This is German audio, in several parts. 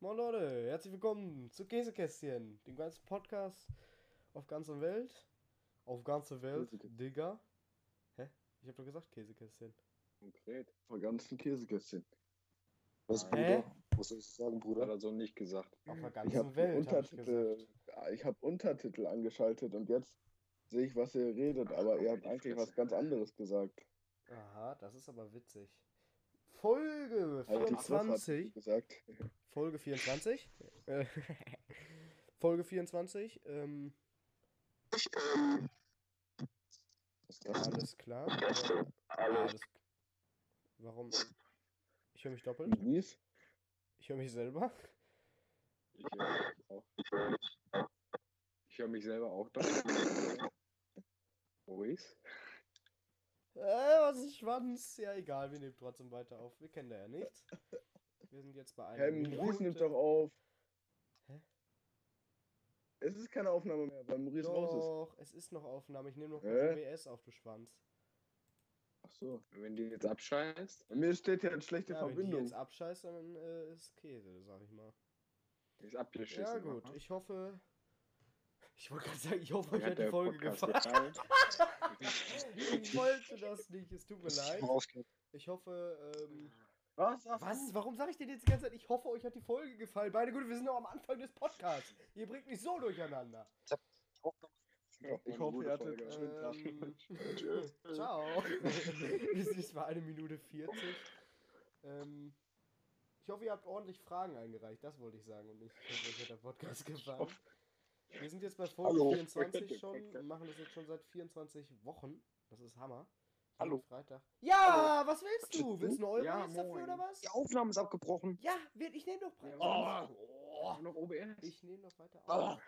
Moin Leute, herzlich willkommen zu Käsekästchen, dem ganzen Podcast auf ganzer Welt. Auf ganze Welt, Käsekästchen. Digga. Hä? Ich hab doch gesagt Käsekästchen. Konkret. Vor ganzen Käsekästchen. Was, Hä? Bruder? Was soll ich sagen, Hat Bruder? er so nicht gesagt. Auf der Ich ganzen habe Welt, hab ich gesagt. Untertitel, ich hab Untertitel angeschaltet und jetzt sehe ich, was ihr redet, aber ihr habt eigentlich Fresse. was ganz anderes gesagt. Aha, das ist aber witzig. Folge Halt die Fresse, hat 24. gesagt. Folge 24. Äh, Folge 24. Ähm, Was ist das? alles klar. Alles, warum? Ich höre mich doppelt. Ich höre mich selber. Ich höre mich auch. Ich höre mich selber auch doch. Maurice? Äh, was ist Schwanz? Ja, egal, wir nehmen trotzdem weiter auf. Wir kennen da ja nichts. Wir sind jetzt bei einer Hey, Maurice nimmt doch auf. Hä? Es ist keine Aufnahme mehr, weil Maurice raus ist. Doch, es ist noch Aufnahme. Ich nehme noch OBS auf, du Schwanz. Ach so. Wenn die jetzt abscheißt, mir steht ja eine schlechte Ja, wenn die Verbindung. jetzt abscheißt, dann äh, ist Käse, sag ich mal. ist abgeschissen. Ja, gut. aha. Ich hoffe. Ich wollte gerade sagen, ich hoffe, euch hat die Folge Podcast gefallen. Ich wollte das nicht, es tut mir leid. Ich hoffe, ähm. Was? Was? Warum sage ich denn jetzt die ganze Zeit, ich hoffe, euch hat die Folge gefallen? Meine Güte, wir sind noch am Anfang des Podcasts. Ihr bringt mich so durcheinander. Ich hoffe, ihr hattet einen schönen Tag. Ähm, ciao. Jetzt bei 1 Minute 40. Ähm, ich hoffe, ihr habt ordentlich Fragen eingereicht. Das wollte ich sagen und nicht, ich hoffe, euch hat der Podcast gefallen. Wir sind jetzt bei Folge Hallo. 24 schon und machen das jetzt schon seit 24 Wochen. Das ist Hammer. Jeden Hallo. Freitag. Ja, was willst du? Willst du eine Euro Ja, dafür oder was? Die Aufnahme ist abgebrochen. Ja, wird- ich nehme doch Preis. Ja, Oh, noch OBS. ich nehme doch weiter auf. Ah.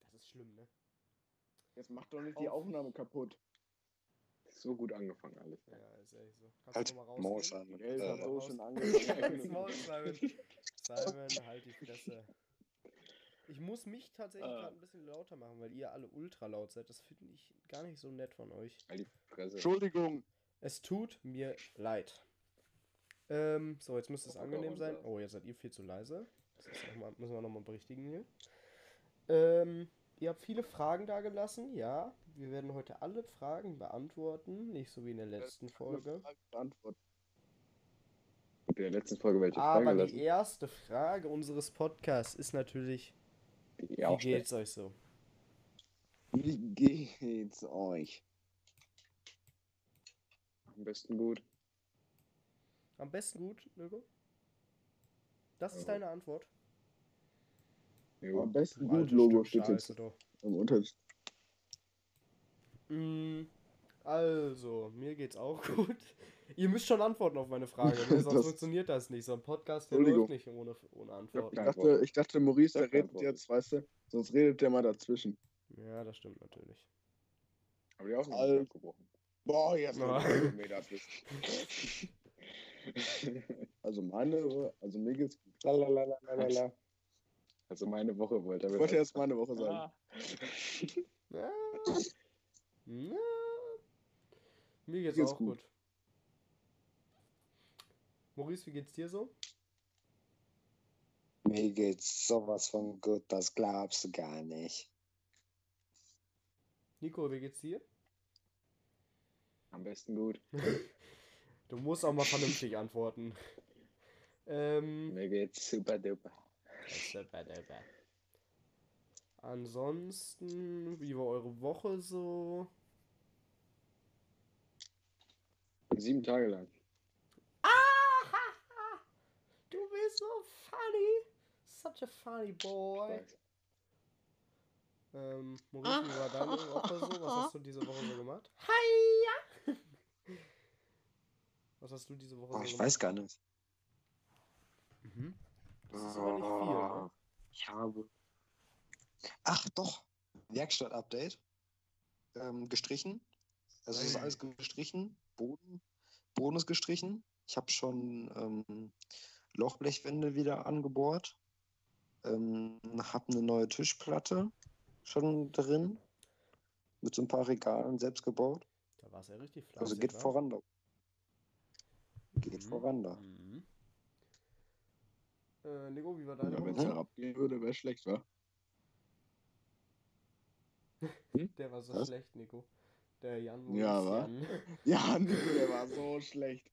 Das ist schlimm, ne? Jetzt macht doch nicht die Auf. Aufnahme kaputt. So gut angefangen alles. Ja, ist ehrlich so. Kannst Halt du nochmal Maul, rausgehen? Simon. Geld hat Äh, so raus. schon angefangen. Maul, Simon. Simon, halt die Fresse. Ich muss mich tatsächlich Ah. gerade ein bisschen lauter machen, weil ihr alle ultra laut seid. Das finde ich gar nicht so nett von euch. Halt die. Entschuldigung. Es tut mir leid. Ähm, so, jetzt müsste es angenehm sein. Oh, jetzt seid ihr viel zu leise. Das ist noch mal, müssen wir nochmal berichtigen hier. Ähm, ihr habt viele Fragen da gelassen, ja. Wir werden heute alle Fragen beantworten, nicht so wie in der letzten Folge. Antwort. In der letzten Folge welche Aber Frage die lassen. erste Frage unseres Podcasts ist natürlich, Die wie auch geht's euch so? Wie geht's euch? Am besten gut. Am besten gut, Nögo? Das ist Ja. deine Antwort. Jo. Am besten gut Logo steht jetzt im Untertitel. Mm, Also, mir geht's auch gut. Ihr müsst schon antworten auf meine Frage, ne? sonst Das- funktioniert das nicht. So ein Podcast der Entschuldigung. läuft nicht ohne, ohne Ich Antworten. Ja. dachte, ich dachte Maurice, der redet Antwort. jetzt, weißt du? Sonst redet der mal dazwischen. Ja, das stimmt natürlich. Aber die Aufnahme Alt. ist abgebrochen. Boah, jetzt noch Meter Also meine, also mir geht's gut. Lalalala. Also meine Woche wollte er Ich wollte jetzt meine Woche sagen. Ah. Ja. Mir geht's, geht's auch gut. gut. Maurice, wie geht's dir so? Mir geht's sowas von gut, das glaubst du gar nicht. Nico, wie geht's dir? Am besten gut. Du musst auch mal vernünftig antworten. Ähm. Mir geht's super duper. Ansonsten, wie war eure Woche so? Sieben Tage lang. Du bist so funny. Such a funny boy. Ähm, Maurice, wie war deine Woche so? Was hast du diese Woche so gemacht? Hiya! Was hast du diese Woche Oh, so ich gemacht? weiß gar nicht. Mhm. Das ist aber nicht viel, ne? Ich habe. Ach doch, Werkstatt-Update. Ähm, gestrichen. Also es ist alles gestrichen. Boden, Boden ist gestrichen. Ich habe schon ähm, Lochblechwände wieder angebohrt. Ähm, habe eine neue Tischplatte schon drin. Mit so ein paar Regalen selbst gebaut. Da war es ja richtig fleißig. Also geht voran da. Geht Mhm. voran da. Mhm. Äh, Nico, wie war deine Ja, wenn es herabgehen würde, wäre schlecht, wa? Der war so Was? schlecht, Nico. Der Jan Ja, Maurice wa? Jan. Ja, Nico, der war so schlecht.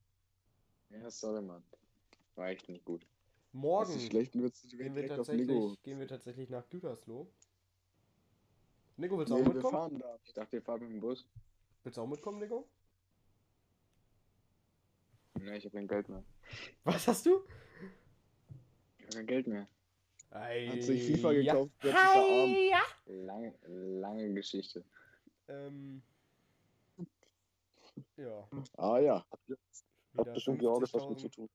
Ja, sorry, Mann. War echt nicht gut. Morgen gehen wir, tatsächlich, gehen wir tatsächlich nach Gütersloh. Nico, willst du Nee, auch wir mitkommen? fahren da. Ich dachte, ihr fahrt mit dem Bus. Willst du auch mitkommen, Nico? Ne, ich habe kein Geld mehr. Was hast du? Ich habe kein Geld mehr. Hat sich FIFA ja. gekauft, verarmt. ja. Lange, lange Geschichte. Ähm, ja, Ah ja, Hat bestimmt Georgisch was mit 50.000. zu tun.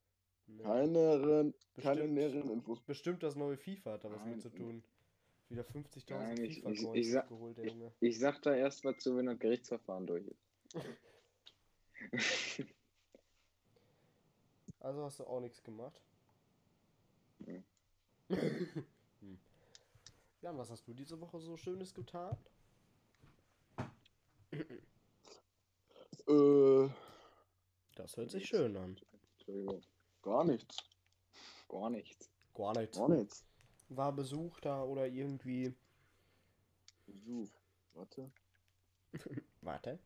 Nee. keine, keine näheren Infos. Bestimmt das neue FIFA hat da was Nein. mit zu tun. Wieder 50.000 Nein, ich- ich- FIFA-Coins ich sag- geholt, der Junge. Ich sag da erst mal zu, wenn das Gerichtsverfahren durch ist. Also hast du auch nichts gemacht. Hm. Jan, was hast du diese Woche so Schönes getan? Äh, Das hört sich schön an. Entschuldigung. gar nichts. Gar nichts. Gar nicht. Gar nichts. War Besuch da oder irgendwie. So, warte. Warte.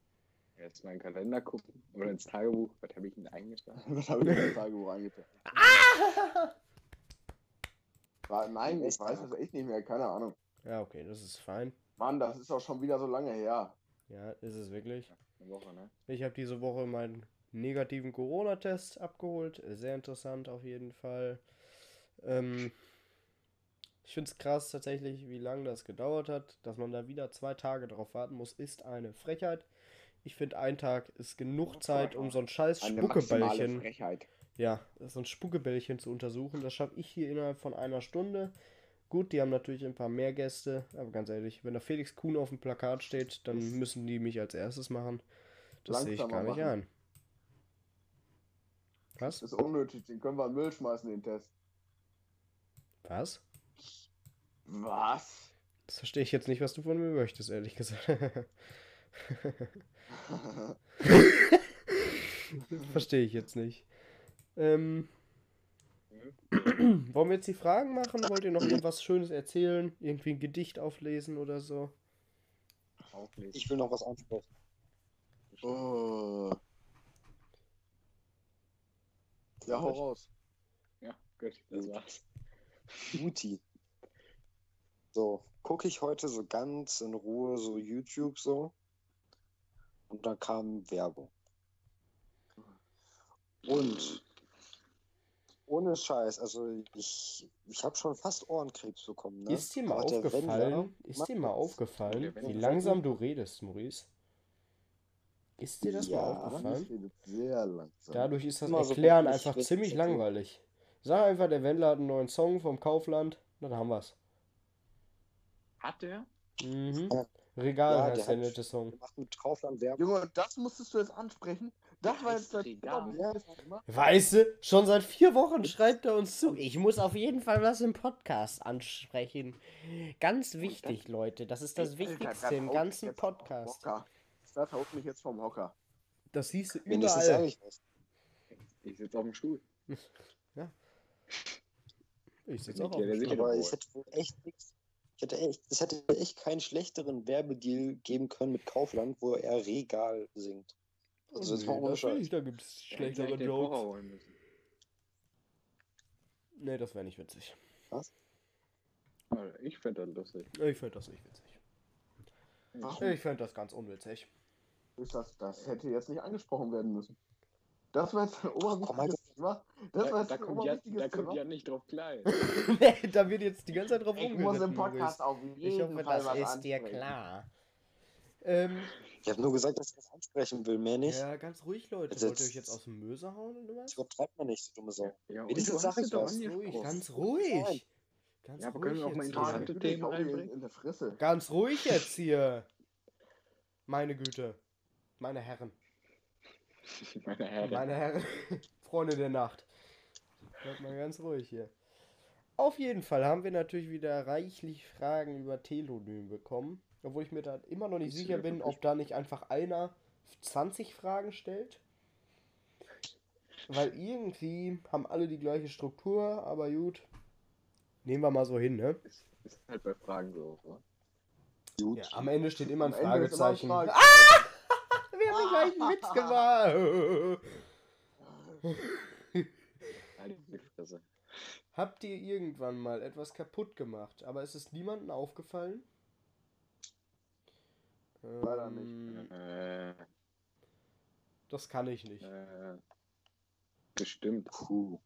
Jetzt mal in den Kalender gucken oder ins Tagebuch. Was habe ich denn eingetragen? Was habe ich in das Tagebuch eingetragen? War- Nein, ich weiß es echt nicht mehr, keine Ahnung. Ja, okay, das ist fein. Mann, das ist auch schon wieder so lange her. Ja, ist es wirklich. Eine Woche, ne? Ich habe diese Woche meinen negativen Corona-Test abgeholt. Sehr interessant auf jeden Fall. Ähm, ich finde es krass tatsächlich, wie lange das gedauert hat. Dass man da wieder zwei Tage drauf warten muss, ist eine Frechheit. Ich finde, ein Tag ist genug Zeit, um so ein scheiß Eine Spuckebällchen, ja, so ein Spuckebällchen zu untersuchen. Das schaffe ich hier innerhalb von einer Stunde. Gut, die haben natürlich ein paar mehr Gäste, aber ganz ehrlich, wenn da Felix Kuhn auf dem Plakat steht, dann Das- müssen die mich als erstes machen. Das sehe ich gar nicht machen. ein. Was? Das ist unnötig, den können wir in Müll schmeißen, den Test. Was? Was? Das verstehe ich jetzt nicht, was du von mir möchtest, ehrlich gesagt. verstehe ich jetzt nicht. Ähm, wollen wir jetzt die Fragen machen? Wollt ihr noch irgendwas Schönes erzählen? Irgendwie ein Gedicht auflesen oder so? Auflesen. Ich will noch was ansprechen. oh. Ja, hau raus. Ja, gut, das war's. Beauty. So, gucke ich heute so ganz in Ruhe so YouTube so. Und da kam Werbung. Und ohne Scheiß, also ich, ich habe schon fast Ohrenkrebs bekommen. Ne? Ist dir mal Aber aufgefallen, Wendler ist dir mal aufgefallen, wie langsam du redest, Maurice? Ist dir das Ja, mal aufgefallen? Sehr langsam. Dadurch ist das Immer so Erklären wirklich einfach ziemlich langweilig. Sag einfach, der Wendler hat einen neuen Song vom Kaufland, dann haben wir's. Hat der? Mhm. Regal Ja, heißt der der nette Song. Der macht mit Kaufland Werbung. Junge, das musstest du jetzt ansprechen. Das war jetzt das. Ja, das Weißt du, schon seit vier Wochen schreibt er uns zu. Ich muss auf jeden Fall was im Podcast ansprechen. Ganz wichtig, Leute. Das ist das Wichtigste im ganzen Podcast. Das haut mich jetzt vom Hocker. Das siehst du überall. ich was. Ich sitze auf dem Stuhl. Ich sitze auch Ja, auf der dem Stuhl. Aber es hätte wohl echt nichts. Ich hätte echt, es hätte echt keinen schlechteren Werbedeal geben können mit Kaufland, wo er Regal singt. Also jetzt mal Nee, ohne das Scheiß. nicht, da gibt es schlechtere ich den Jokes. Nee, das wäre nicht witzig. Also, Ich fände das lustig. Ich fände das nicht witzig. Warum? Ich fände das ganz unwitzig. Ist das, das hätte jetzt nicht angesprochen werden müssen. Das war jetzt ein oberwichtiges Thema. Das war Da, jetzt da ein kommt ja, da kommt ja nicht drauf klar. nee, da wird jetzt die ganze Zeit drauf Ich muss rumgeritten, im Podcast auf Ich jeden hoffe, Fall das was ist dir klar. Ähm, Ich habe nur gesagt, dass ich das ansprechen will, mehr nicht. ja, ganz ruhig, Leute. Jetzt- Wollt ihr euch jetzt aus dem Möse hauen oder was? Das übertreibt man nicht, so dumme Sau. Ja, und Wenigstens sag ich was. Ruhig, ganz ruhig. Ganz Ja, aber ruhig können wir auch mal jetzt hier. interessante ich Themen reinbringen? in der Fresse. Ganz ruhig jetzt hier. Meine Güte. Meine Herren. Meine Herren. Meine Herren. Freunde der Nacht. Bleibt mal ganz ruhig hier. Auf jeden Fall haben wir natürlich wieder reichlich Fragen über Telonym bekommen. Obwohl ich mir da immer noch nicht Ist sicher bin, ob da nicht einfach einer 20 Fragen stellt. weil irgendwie haben alle die gleiche Struktur, aber gut. Nehmen wir mal so hin, ne? Ist, ist halt bei Fragen so. Oder? Gut. Ja, am Ende steht immer ein Am ist immer ein Fragezeichen. Fragezeichen. Wir haben den gleichen Witz gemacht. Habt ihr irgendwann mal etwas kaputt gemacht, aber ist es niemandem aufgefallen? Leider nicht. Ähm, Äh, Das kann ich nicht. äh, bestimmt. Puh.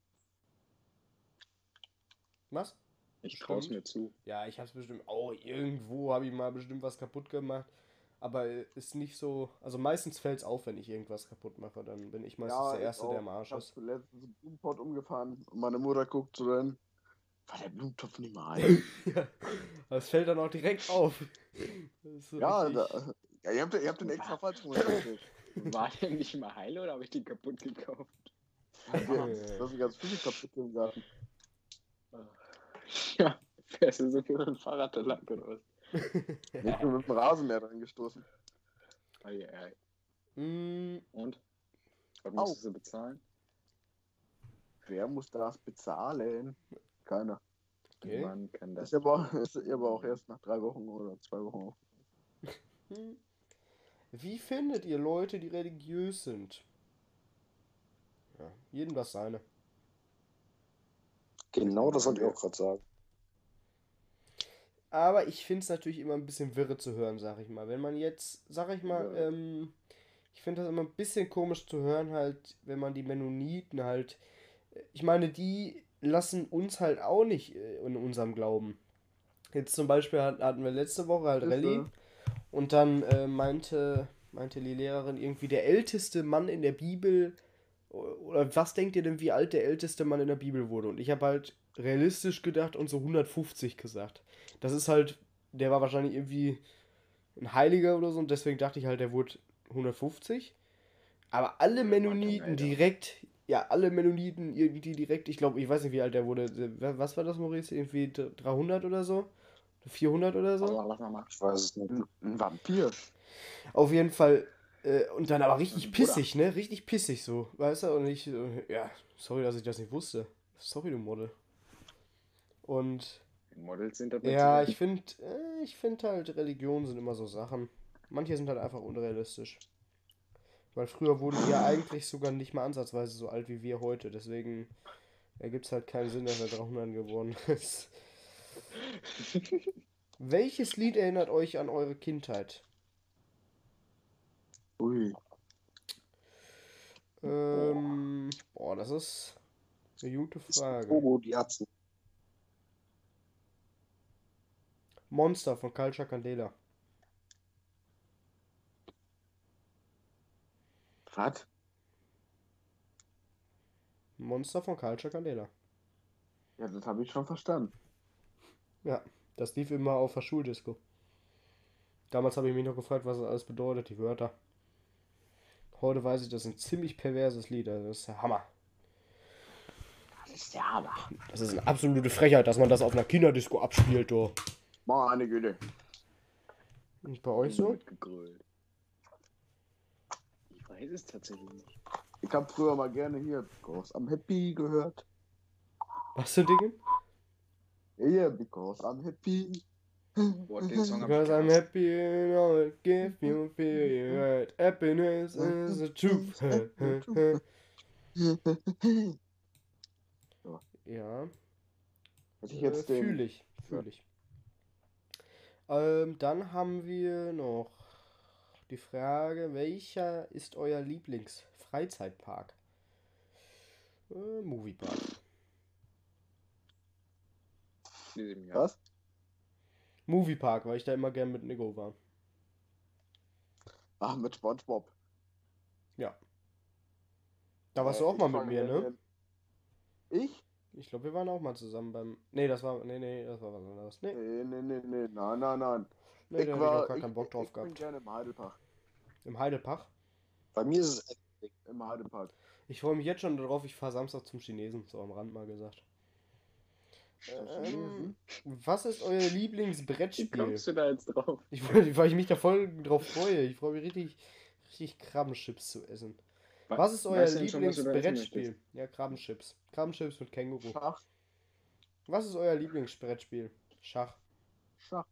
Was? Ich trau's Bestimmt. mir zu. Ja, ich hab's bestimmt auch irgendwo habe ich mal bestimmt was kaputt gemacht. Aber ist nicht so. Also meistens fällt's auf, wenn ich irgendwas kaputt mache. Dann bin ich meistens der ich Erste, auch. der am Arsch Ich hab ist. letztens einen Blumentopf umgefahren und meine Mutter guckt so dann, war der Blumentopf nicht mal ein? ja, das fällt dann auch direkt auf. So ja, da, ja, ihr habt, ihr habt den extra falsch gemacht. War der nicht mal heile oder habe ich den kaputt gekauft? Das sind ganz viele kaputt im Garten. Ja, fährst du so viel mit dem Fahrrad da lang oder was? Ich bin mit dem Rasenmäher dran gestoßen. Ei, ei. Mm, Und? Was Au. musstest du bezahlen? Wer muss das bezahlen? Keiner. okay. Man kann Das ist aber, ist aber auch erst nach drei Wochen oder zwei Wochen auf. Hm. Wie findet ihr Leute, die religiös sind? Ja, jedem das seine. Genau das wollte ich auch gerade sagen. Aber ich finde es natürlich immer ein bisschen wirre zu hören, sag ich mal. Wenn man jetzt, sag ich mal, Ja. ähm, ich finde das immer ein bisschen komisch zu hören, halt, wenn man die Mennoniten halt. Ich meine, die lassen uns halt auch nicht äh, in unserem Glauben. Jetzt zum Beispiel hat- hatten wir letzte Woche halt Rallye und dann äh, meinte, meinte die Lehrerin irgendwie, der älteste Mann in der Bibel. Oder was denkt ihr denn, wie alt der älteste Mann in der Bibel wurde? Und ich habe halt realistisch gedacht und so 150 gesagt. Das ist halt, der war wahrscheinlich irgendwie ein Heiliger oder so und deswegen dachte ich halt, der wurde 150. Aber alle Mennoniten direkt, ja, alle Mennoniten irgendwie direkt, ich glaube, ich weiß nicht, wie alt der wurde. Was war das, Maurice? Irgendwie 300 oder so? 400 oder so? Also, lass mal mal. Ich weiß es nicht. ein, Vampir. Auf jeden Fall. Äh, und dann aber richtig pissig, ne? Richtig pissig so. Weißt du? Und ich, äh, ja, sorry, dass ich das nicht wusste. Sorry, du Model. Und Models sind dabei. ja, ich finde, äh, ich finde halt, Religionen sind immer so Sachen. Manche sind halt einfach unrealistisch. Weil früher wurden die ja eigentlich sogar nicht mal ansatzweise so alt wie wir heute. Deswegen ergibt es halt keinen Sinn, dass er 300 geworden ist. Welches Lied erinnert euch an eure Kindheit? Ui. Ähm, boah, das ist eine gute Frage. Togo, die Atzen. Monster von Culture Candela. Was? Monster von Culture Candela. Ja, das habe ich schon verstanden. Ja, das lief immer auf der Schuldisco. Damals habe ich mich noch gefragt, was das alles bedeutet, die Wörter. Heute weiß ich, das ist ein ziemlich perverses Lied. Also das ist der Hammer. Das ist der Hammer. Das ist eine absolute Frechheit, dass man das auf einer Kinderdisco abspielt, du. Meine Güte. Und bei euch so? Mitgegrölt. Ich weiß es tatsächlich nicht. Ich habe früher mal gerne hier Because I'm Happy gehört. Was für Dinge? Yeah, because I'm happy. Boah, den Song Because I'm happy and all it give you feel right. Happiness is the truth. ja. Hätte ich jetzt den. Fühle ich, fühle ich. Ähm, dann haben wir noch die Frage, welcher ist euer Lieblingsfreizeitpark? Äh, Moviepark. Was? Moviepark, weil ich da immer gern mit Nico war. Ach, mit Spongebob. Da warst Äh, du auch ich mal mit mir, ne? Ich? Ich glaube, wir waren auch mal zusammen beim. Nee, das war. Nee, nee, das war was anderes. Nee, Nee, nee, nee, nee, nein, nein, nein. nee ich da hab ich war, auch gar ich, keinen Bock drauf ich bin gehabt. gerne im Heidelpark. Im Heidelpark. Bei mir ist es Im Heidepark. Ich freue mich jetzt schon darauf, ich fahre Samstag zum Chinesen, so am Rand mal gesagt. Ähm, was ist euer Wie Lieblingsbrettspiel? kommst du da jetzt drauf? Ich, weil ich mich da voll drauf freue. Ich freue mich richtig, richtig Krabbenchips zu essen. Was ist euer Lieblingsbrettspiel? Ja, Krabbenchips. Krabbenchips mit Känguru. Schach. Was ist euer Lieblingsbrettspiel? Schach. Schach.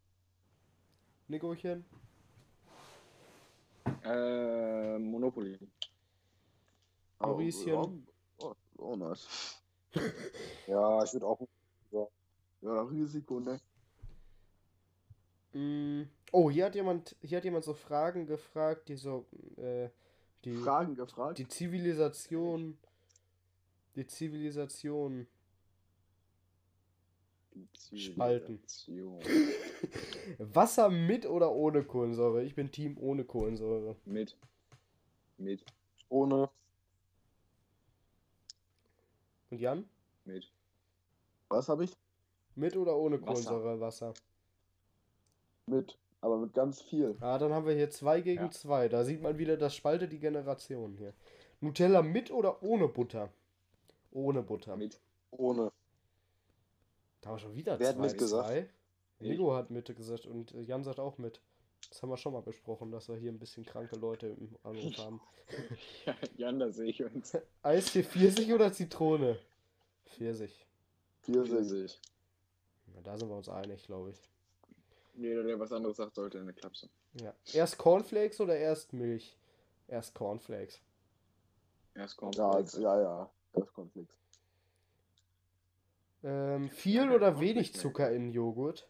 Nicochen? Äh, Monopoly. Maurischen? Oh, oh, oh, nice. Ja, ich würde auch. Ja, Risiko, ne? Mm, Oh, hier hat jemand, hier hat jemand so Fragen gefragt, die so, äh, die, Fragen gefragt. die Zivilisation, die Zivilisation, Spalten. Zivilisation. Wasser mit oder ohne Kohlensäure? Ich bin Team ohne Kohlensäure. Mit. Mit. Ohne. Und Jan? Mit. Was habe ich? Mit oder ohne Wasser. Kohlensäure Wasser? Mit. Aber mit ganz viel. Ah, dann haben wir hier zwei gegen Ja. zwei. Da sieht man wieder, das spaltet die Generation hier. Nutella mit oder ohne Butter? Ohne Butter. Mit. Ohne. Da haben wir schon wieder Wer hat zwei. mit gesagt? zwei. Nico hat mit gesagt und äh, Jan sagt auch mit. Das haben wir schon mal besprochen, dass wir hier ein bisschen kranke Leute im Anruf haben. Ja, Jan, da sehe ich uns. Eistee Pfirsich oder Zitrone? Pfirsich. Pfirsich. Na, da sind wir uns einig, glaube ich. Jeder, der was anderes sagt, sollte eine Klapse. Ja. Erst Cornflakes oder erst Milch? Erst Cornflakes. Erst kommt. Ja, ja, ja. Kommt nix. Ähm, viel oder wenig Zucker in Joghurt?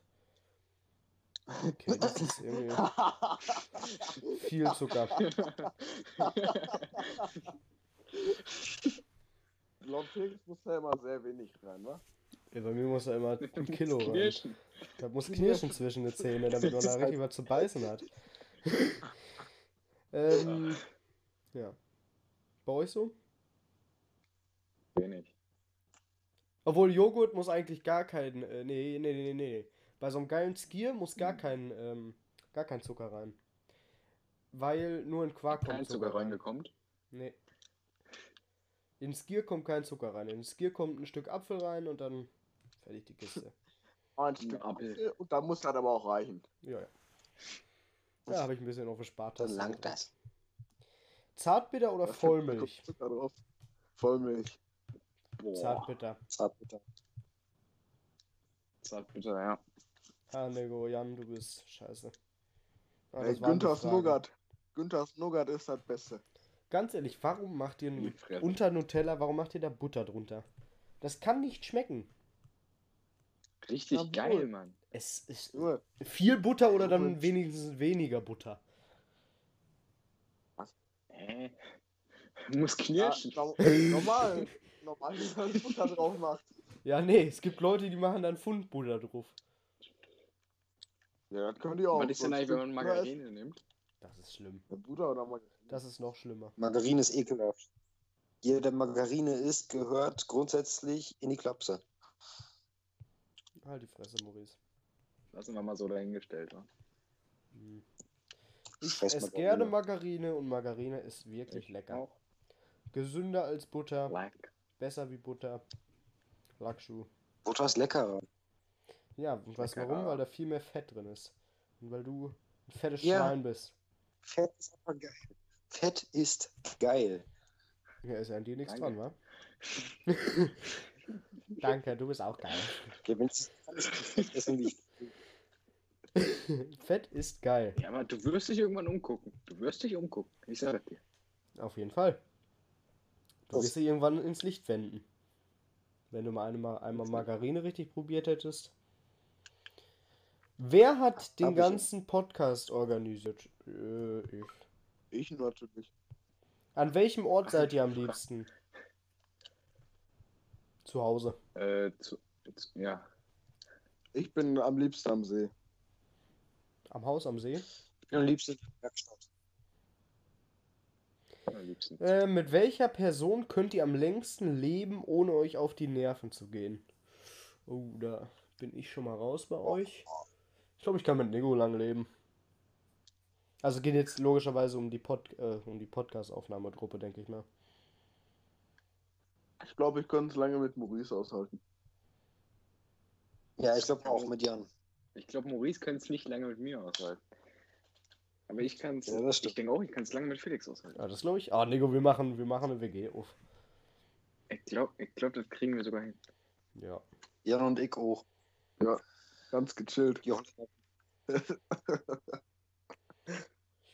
Okay, das ist irgendwie viel Zucker. Felix muss da immer sehr wenig rein, wa? Ja, bei mir muss da immer ein Kilo rein. Knirschen. Da muss knirschen zwischen den Zähnen, damit man da richtig was zu beißen hat. ähm, ja. Bei euch so? Wenig. Obwohl Joghurt muss eigentlich gar kein. Äh, nee, nee, nee, nee, nee. Bei so einem geilen Skier muss gar kein, ähm, gar kein Zucker rein. Weil nur in Quark kommt Kein Zucker reingekommen. Nee. In Skier kommt kein Zucker rein. In Skier kommt ein Stück Apfel rein und dann fertig die Kiste. Ein Stück Apfel. Apfel. Und da muss das aber auch reichen. Ja, ja. Da habe ich ein bisschen auf der Spartaste. Dann langt das. Zartbitter oder kommt Vollmilch? Zucker. Vollmilch. Boah. Zartbitter. Zartbitter. Zartbitter, ja. Ah, Nego, Jan, du bist scheiße. Ah, Ey, Günthers. Nougat. Günthers Nougat ist das Beste. Ganz ehrlich, warum macht ihr unter Nutella, warum macht ihr da Butter drunter? Das kann nicht schmecken. Richtig Jawohl. geil, Mann. Es ist Nur, viel Butter oder dann Jawohl. wenigstens weniger Butter. Hä? Muss ja, knirschen. no- normal. Normal, man Butter drauf macht. Ja, nee, es gibt Leute, die machen dann Pfundbutter drauf. Ja, das können die auch. Was ist denn eigentlich, wenn man Margarine nimmt? Das ist schlimm. Butter- Butter oder Margarine? Das ist noch schlimmer. Margarine ist ekelhaft. Jeder, der Margarine isst, gehört grundsätzlich in die Klapse. Halt die Fresse, Maurice. Lassen wir mal so dahingestellt. Wa? Hm. Ich Scheiß esse Margarine. gerne Margarine und Margarine ist wirklich lecker. Auch. Gesünder als Butter, Like. Besser wie Butter. Lackschuh. Butter ist leckerer. Ja, und weißt du warum? Weil da viel mehr Fett drin ist. Und weil du ein fettes Ja. Schwein bist. Fett ist einfach geil. Fett ist geil. Ja, ist ja an dir nichts Danke. dran, wa? Danke, du bist auch geil. Okay, wenn es alles Fett essen wie ich. Fett ist geil. Ja, aber du wirst dich irgendwann umgucken. Du wirst dich umgucken. Ich sage dir. Auf jeden Fall. Du Das- wirst dich irgendwann ins Licht wenden. Wenn du mal einmal, einmal Margarine richtig probiert hättest. Wer hat den Hab ich ganzen Podcast organisiert? Äh, ich. Ich natürlich. An welchem Ort seid ihr am liebsten? Zu Hause. Äh, zu, zu, ja. Ich bin am liebsten am See. Am Haus am See? Ich bin am liebsten in der Werkstatt. Am liebsten. Äh, mit welcher Person könnt ihr am längsten leben, ohne euch auf die Nerven zu gehen? Oh, da bin ich schon mal raus bei euch. Ich glaube, ich kann mit Nico lang leben. Also geht jetzt logischerweise um die, Pod äh, um die Podcast-Aufnahmegruppe, denke ich mal. Ich glaube, ich könnte es lange mit Maurice aushalten. Ja, ich glaube auch mit Jan. Ich glaube, Maurice könnte es nicht lange mit mir aushalten. Aber ich kann's. Ja, das ich denke auch, ich kann es lange mit Felix aushalten. Ja, das glaube ich. Ah, Nico, wir machen, wir machen eine WG auf. Ich glaube, ich glaub, das kriegen wir sogar hin. Ja. Jan und ich auch. Ganz gechillt.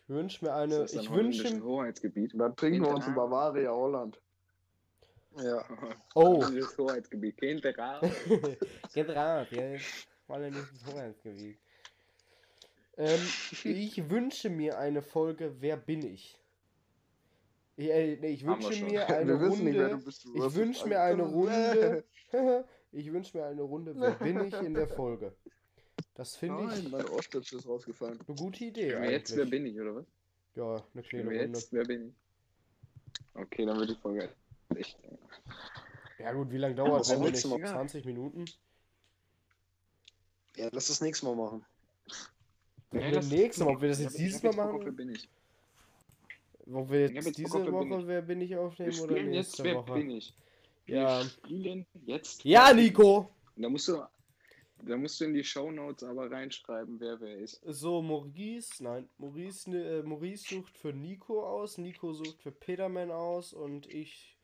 Ich wünsche mir Ist eine. das dann Ich wünsche. Hoheitsgebiet. Und dann trinken wir uns in. Bavaria, Holland. Ja. Oh. Holländisches Hoheitsgebiet. Kennt der Ra? Geht raus, ja. Mal nicht ins Hoheitsgebiet. Ähm, ich wünsche mir eine Folge Wer bin ich? Ich, äh, nee, ich Haben wir wünsche mir eine wir wissen nicht, wer du Runde. bist. Du Ich hast wünsch es mir eine. Runde. ich wünsche mir eine Runde Wer bin ich in der Folge. Das finde Nein, ich mein Ostrich ist rausgefallen. eine gute Idee jetzt, wer bin ich, oder was? Ja, eine kleine Runde. jetzt, wer bin ich? Okay, dann wird die Folge echt. Ja gut, wie lange dauert das es? Mal. 20 Minuten? ja, lass das nächste Mal machen. Ja, das nächste Mal, ob wir das jetzt dieses Mal machen? Wer bin ich? Wo wir jetzt jetzt diese auf Wer bin Woche ich. Wer bin ich Wir aufnehmen oder spielen jetzt, nächste wer Woche? bin ich? Ja. Wir spielen jetzt. Ja, Nico! Da musst du, da musst du in die Shownotes aber reinschreiben, wer wer ist. So, Maurice, nein, Maurice, ne- äh, Maurice sucht für Nico aus, Nico sucht für Peterman aus und ich.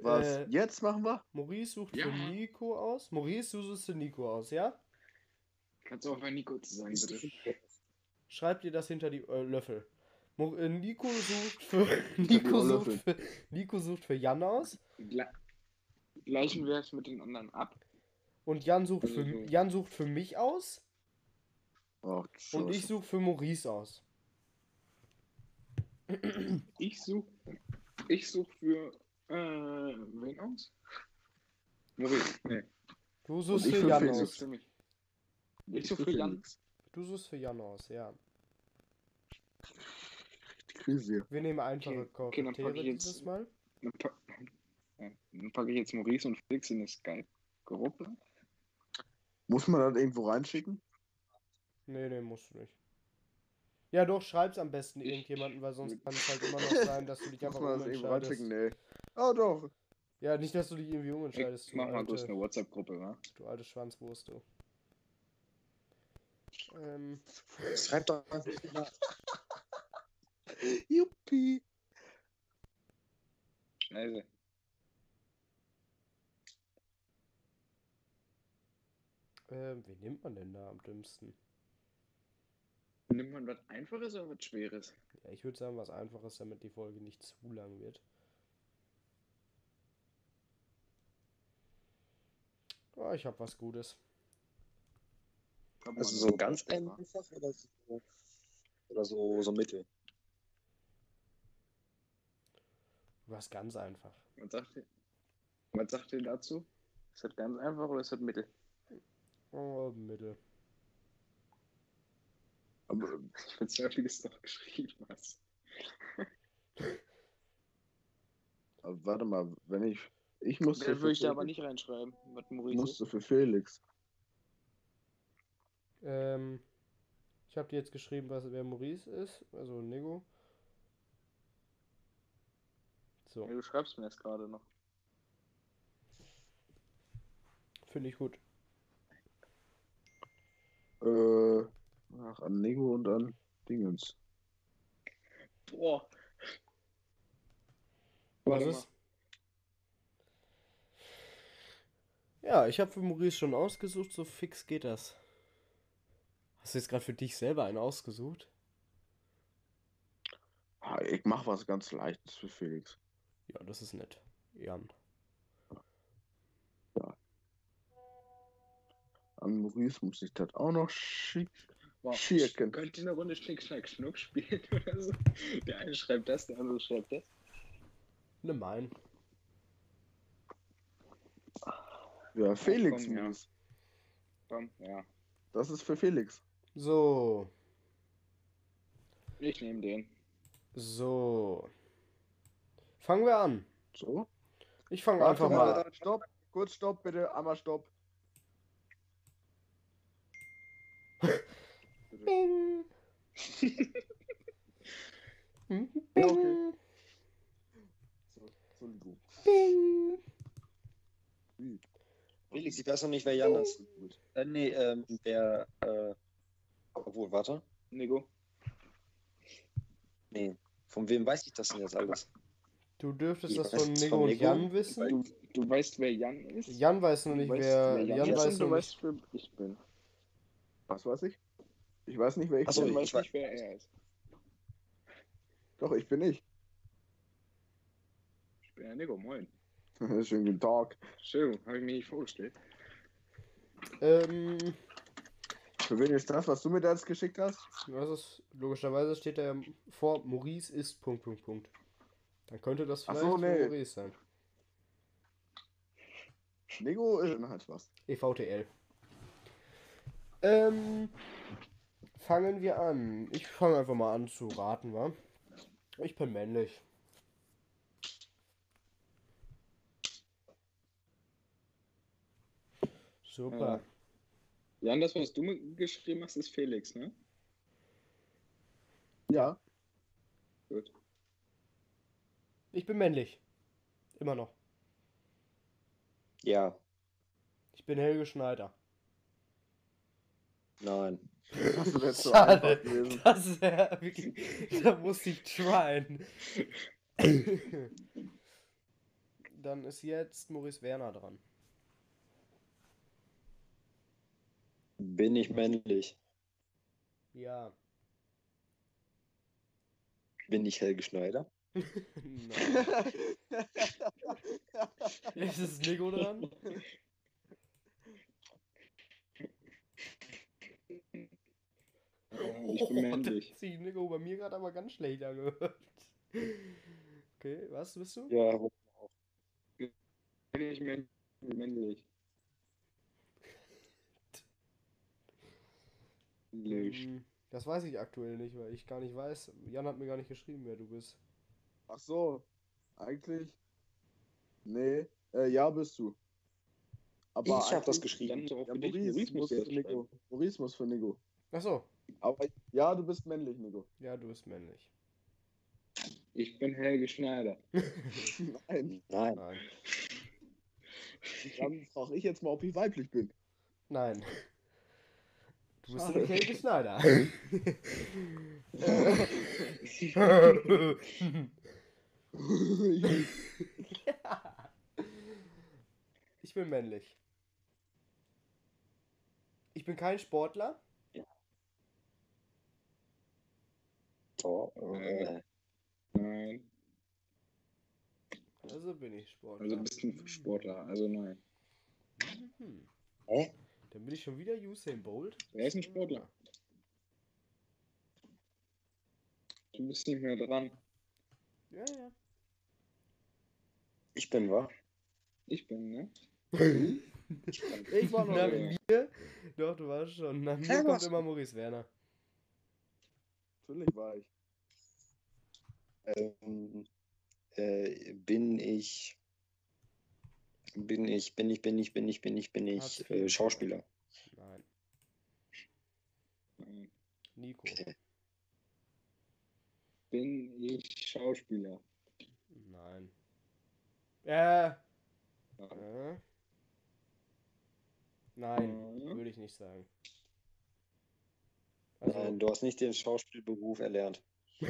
Was? Äh, Jetzt machen wir? Maurice sucht Ja. für Nico aus. Maurice, du suchst für Nico aus, ja? Kannst du auch bei Nico zu sagen, bitte. Schreib dir das hinter die äh, Löffel. Mo äh, Nico sucht für Nico sucht für Nico sucht für Jan aus Gle gleichen wir es mit den anderen ab. und Jan sucht Also für so. Jan sucht für mich aus Ach, und ich suche für Maurice aus. Ich suche ich such für. Äh, wen aus? Maurice. Nee. Du suchst für Jan aus. für mich. Ich suche für Jan. Du suchst für Jan aus, ja. Die Krise. Wir nehmen einfache Okay, okay, dann pack Charaktere ich jetzt- dieses Mal. Dann, pack, ja, dann packe ich jetzt Maurice und Felix in eine Skype-Gruppe. Muss man das irgendwo reinschicken? Nee, nee, musst du nicht. Ja, doch, schreib's am besten Ich- irgendjemanden, weil sonst kann es halt immer noch sein, dass du dich Muss einfach man das irgendwo reinschicken? umentscheidest. Nee. Oh doch. Ja, nicht, dass du dich irgendwie umentscheidest, Ich mach mal alte, eine WhatsApp-Gruppe, wa? du alte Schwanzwurst, du. Ähm, Schreib doch einfach mal. Juppie. Also, ähm, wen nimmt man denn da am dümmsten? nimmt man was Einfaches oder was Schweres? Ja, ich würde sagen, was einfaches, damit die Folge nicht zu lang wird. Ah, ich hab was Gutes. Also so ganz einfach oder so, oder so, so mittel. Was ganz einfach. Was sagt ihr? Was sagt ihr dazu? Ist das ganz einfach oder ist das mittel? Oh, Mittel. Aber Ich bezweifle, es doch geschrieben hast. aber warte mal, wenn ich. Ich musste, Das würde ich da aber nicht reinschreiben, was ich Maurice musste für Felix. Ähm, ich habe dir jetzt geschrieben, was wer Maurice ist, also Nego. So, Ja, du schreibst mir das gerade noch. finde ich gut. Äh, ach, an Nego und an Dingens. Boah. Was ist? Ja, ich habe für Maurice schon ausgesucht, so fix geht das. Hast du jetzt gerade für dich selber einen ausgesucht? Ah, Ich mach was ganz Leichtes für Felix. Ja, das ist nett. Jan. An Maurice muss ich das auch noch schicken. Boah, Schirken. Könnt ihr eine Runde Schnick, Schnack, Schnuck spielen oder so? Der eine schreibt das, der andere schreibt das. Ne, mein. Ja, Felix komm, ja. Komm, ja. Das ist für Felix. So, Ich nehme den. so. Fangen wir an. So. Ich fange einfach mal an. Stopp. Kurz Stopp, bitte. Einmal Stopp. Bing. Bing. okay. So, Entschuldigung. Bing. Felix, ich weiß noch nicht, wer Jan ist. Äh, nee, ähm, wer, äh, obwohl, warte. Nico. Nee. Von wem weiß ich das denn jetzt alles? Du dürftest Ich das von Nico von und. Jan wissen. Du, du weißt, wer Jan ist? Jan weiß noch Du nicht, weißt, wer. wer Jan Jan ist weiß und du nicht. weißt, wer ich bin. Was weiß ich? Ich weiß nicht, wer ich Ach so, Ich bin. ich weiß nicht, wer er ist. Doch, ich bin ich. Ich bin ja Nico, moin. Schönen guten Tag. Schön, habe ich mir nicht vorgestellt. Ähm, Für wen ist das, was du mir da jetzt geschickt hast? was ist, logischerweise steht da ja vor, Maurice ist. Punkt, Punkt, Punkt. Dann könnte das vielleicht so, nee. Maurice sein. Nego ist halt was. EVTL. Ähm, fangen wir an. Ich fange einfach mal an zu raten, wa? Ich bin männlich. Super. Jan, das, was du geschrieben hast, ist Felix, ne? Ja. Gut. Ich bin männlich. Immer noch. Ja. Ich bin Helge Schneider. Nein. Das wäre so Schade. Das ist ja wirklich. Da muss ich tryen. Dann ist jetzt Maurice Werner dran. Bin ich männlich? Ja. Bin ich Helge Schneider? Nein. Ist Nico dran. Ich bin männlich. Das hat Nico bei mir gerade aber ganz schlecht angehört. Okay, was bist du? Ja, Bin ich männ- männlich? Männlich. Hm, Das weiß ich aktuell nicht, weil ich gar nicht weiß. Jan hat mir gar nicht geschrieben, wer du bist. Ach so. Eigentlich. Nee. Äh, ja, bist du. Aber ich habe das geschrieben. Ja. Maurice, Maurice muss für jetzt Nico. schreiben. Maurice muss für Nico. Achso. Aber ja, du bist männlich, Nico. Ja, du bist männlich. Ich bin Helge Schneider. Nein. Nein. Nein. Dann frage ich jetzt mal, ob ich weiblich bin. Nein. Du bist Schade. nämlich Helge Schneider. ich bin männlich. Ich bin kein Sportler. Oh, äh, Nein. Also bin ich Sportler. Also bist du ein Sportler. Also nein. Hm. Hä? Dann bin ich schon wieder Usain Bolt. Wer ist ein Sportler? Du bist nicht mehr dran. Ja, ja. ich bin wahr. Ich bin, ne? Ich war noch nach mir. Doch, du warst schon. Nach mir Ja, kommt immer Maurice Werner. Natürlich war ich. Ähm, äh, bin ich. Bin ich, bin ich, bin ich, bin ich, bin ich, bin ich äh, Schauspieler. Nein. Nein. Nico. Bin ich Schauspieler? Nein. Äh. Nein. äh. Nein, Mhm. würde ich nicht sagen. Also, Nein, du hast nicht den Schauspielberuf erlernt.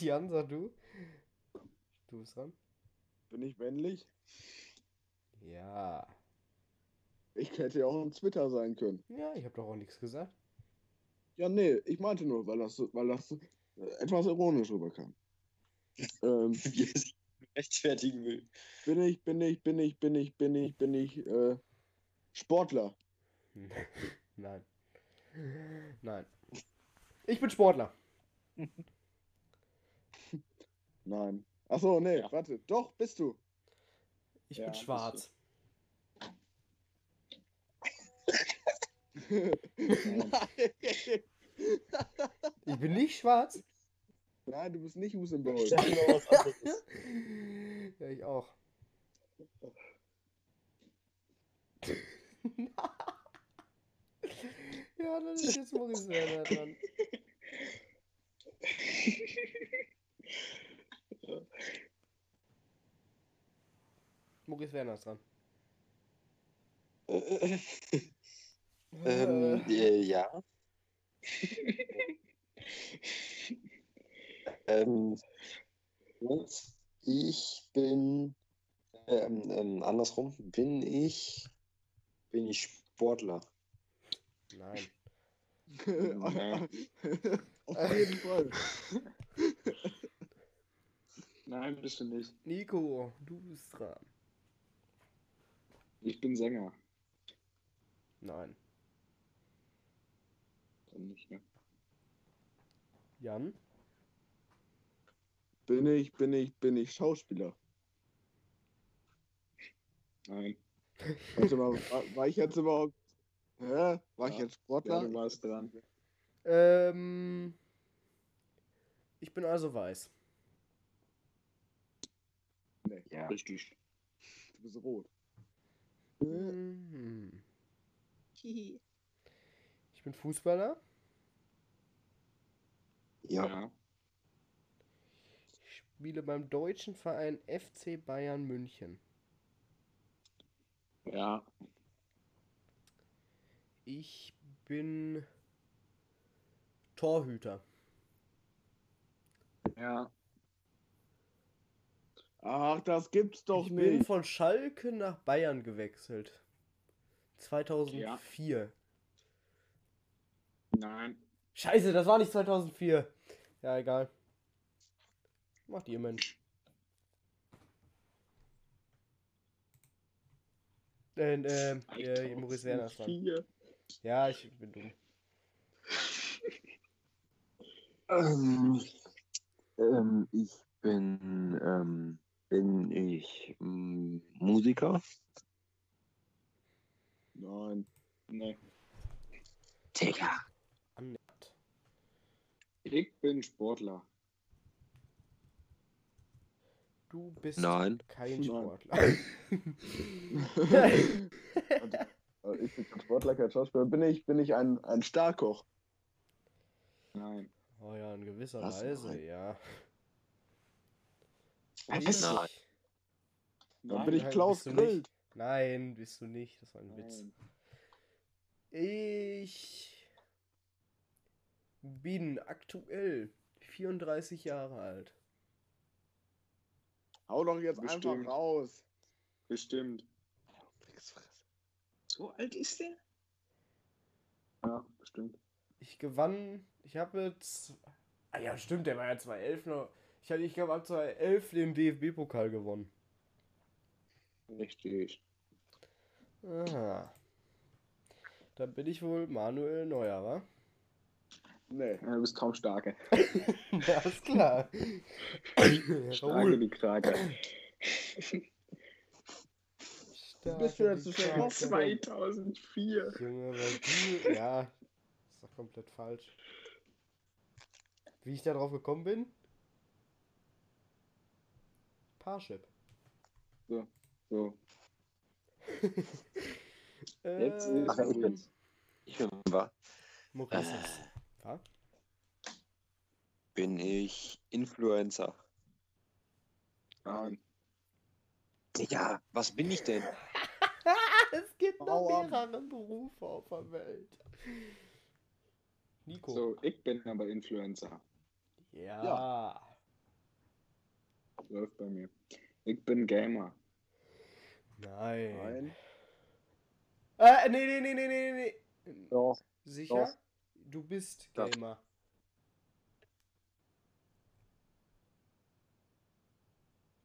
Jan, sag du. Du bist dran. Bin ich männlich? Ja. Ich hätte ja auch ein Twitter sein können. Ja, ich habe doch auch nichts gesagt. Ja, nee, ich meinte nur, weil das, so- weil das so, äh, etwas ironisch rüberkam. ähm, Wie er sich rechtfertigen will. bin ich, bin ich, bin ich, bin ich, bin ich, bin ich, äh, Sportler. Nein. Nein. Ich bin Sportler. Nein. Achso, nee, Ja. warte. Doch, bist du. Ich Ja, bin schwarz. Nein. Ich bin nicht schwarz. Nein, du bist nicht Usain Bolt. ja, ich auch. ja, dann ist jetzt Maurice Werner Maurice Werner ist dran. ähm, äh, ja. Ähm, ich bin ähm, ähm, andersrum, bin ich bin ich Sportler. Nein. Nee. Auf jeden Fall. Nein, bist du nicht. Nico, du bist dran. Ich bin Sänger. Nein. Dann nicht, ne? Jan? Bin ich, bin ich, bin ich Schauspieler. Nein. Warte mal, war, war ich jetzt überhaupt. Hä? War ich Ja. jetzt Ja, Sportler? du warst dran. Ähm. Ich bin also weiß. Nee, Ja. Richtig. du bist rot. Mhm. Ich bin Fußballer. Ja. Ich spiele beim deutschen Verein FC Bayern München. Ja. Ich bin Torhüter. Ja. Ach, das gibt's doch ich bin nicht. von Schalke nach Bayern gewechselt. 2004. Nein. Scheiße, das war nicht 2004. Ja, egal. Macht ihr Mensch. Äh, äh, äh, Maurice Werner ist dran. Vier. Ja, ich bin dumm. Ähm, ähm, ich bin, ähm, bin ich ähm, Musiker? Nein. Nee. Digga. Ich bin Sportler. Du bist Nein. kein Nein. Sportler. Also, ich bin kein Sportler, kein Schauspieler. Bin ich, bin ich ein, ein Starkoch? Nein. oh ja, in gewisser Was? Weise, Nein. ja. Was? Nein. Dann bin ich Nein, Klaus bist du Grill. nicht. Nein, bist du nicht. Das war ein Witz. Nein. Ich bin aktuell 34 Jahre alt. Hau doch jetzt Bestimmt. einfach raus. Bestimmt. So alt ist der? Ja, bestimmt. Ich gewann, ich habe jetzt. Ah ja, stimmt, der war ja 2011 noch. Ich habe, ich glaube, ab 2011 den DFB-Pokal gewonnen. Richtig. Aha. Dann bin ich wohl Manuel Neuer, wa? Nee. Du bist kaum starke. ja, ist klar. Starke die Krake. Bist du Starke. raus? 2004. Junge, weil du. Ja, ist doch komplett falsch. Wie ich da drauf gekommen bin? Parship. So. Jetzt Ähm, ist Ach, ich bin's. Ich bin, wa- Maurice. Äh. Ja? bin ich Influencer? Nein. Digga, was bin ich denn? es gibt noch mehrere Berufe auf der Welt. Nico. So, ich bin aber Influencer. Ja. Läuft bei mir. Ich bin Gamer. Nein. Nein. Äh, nee, nee, nee, nee, nee, nee. Doch. Sicher? Doch. Du bist. Gamer.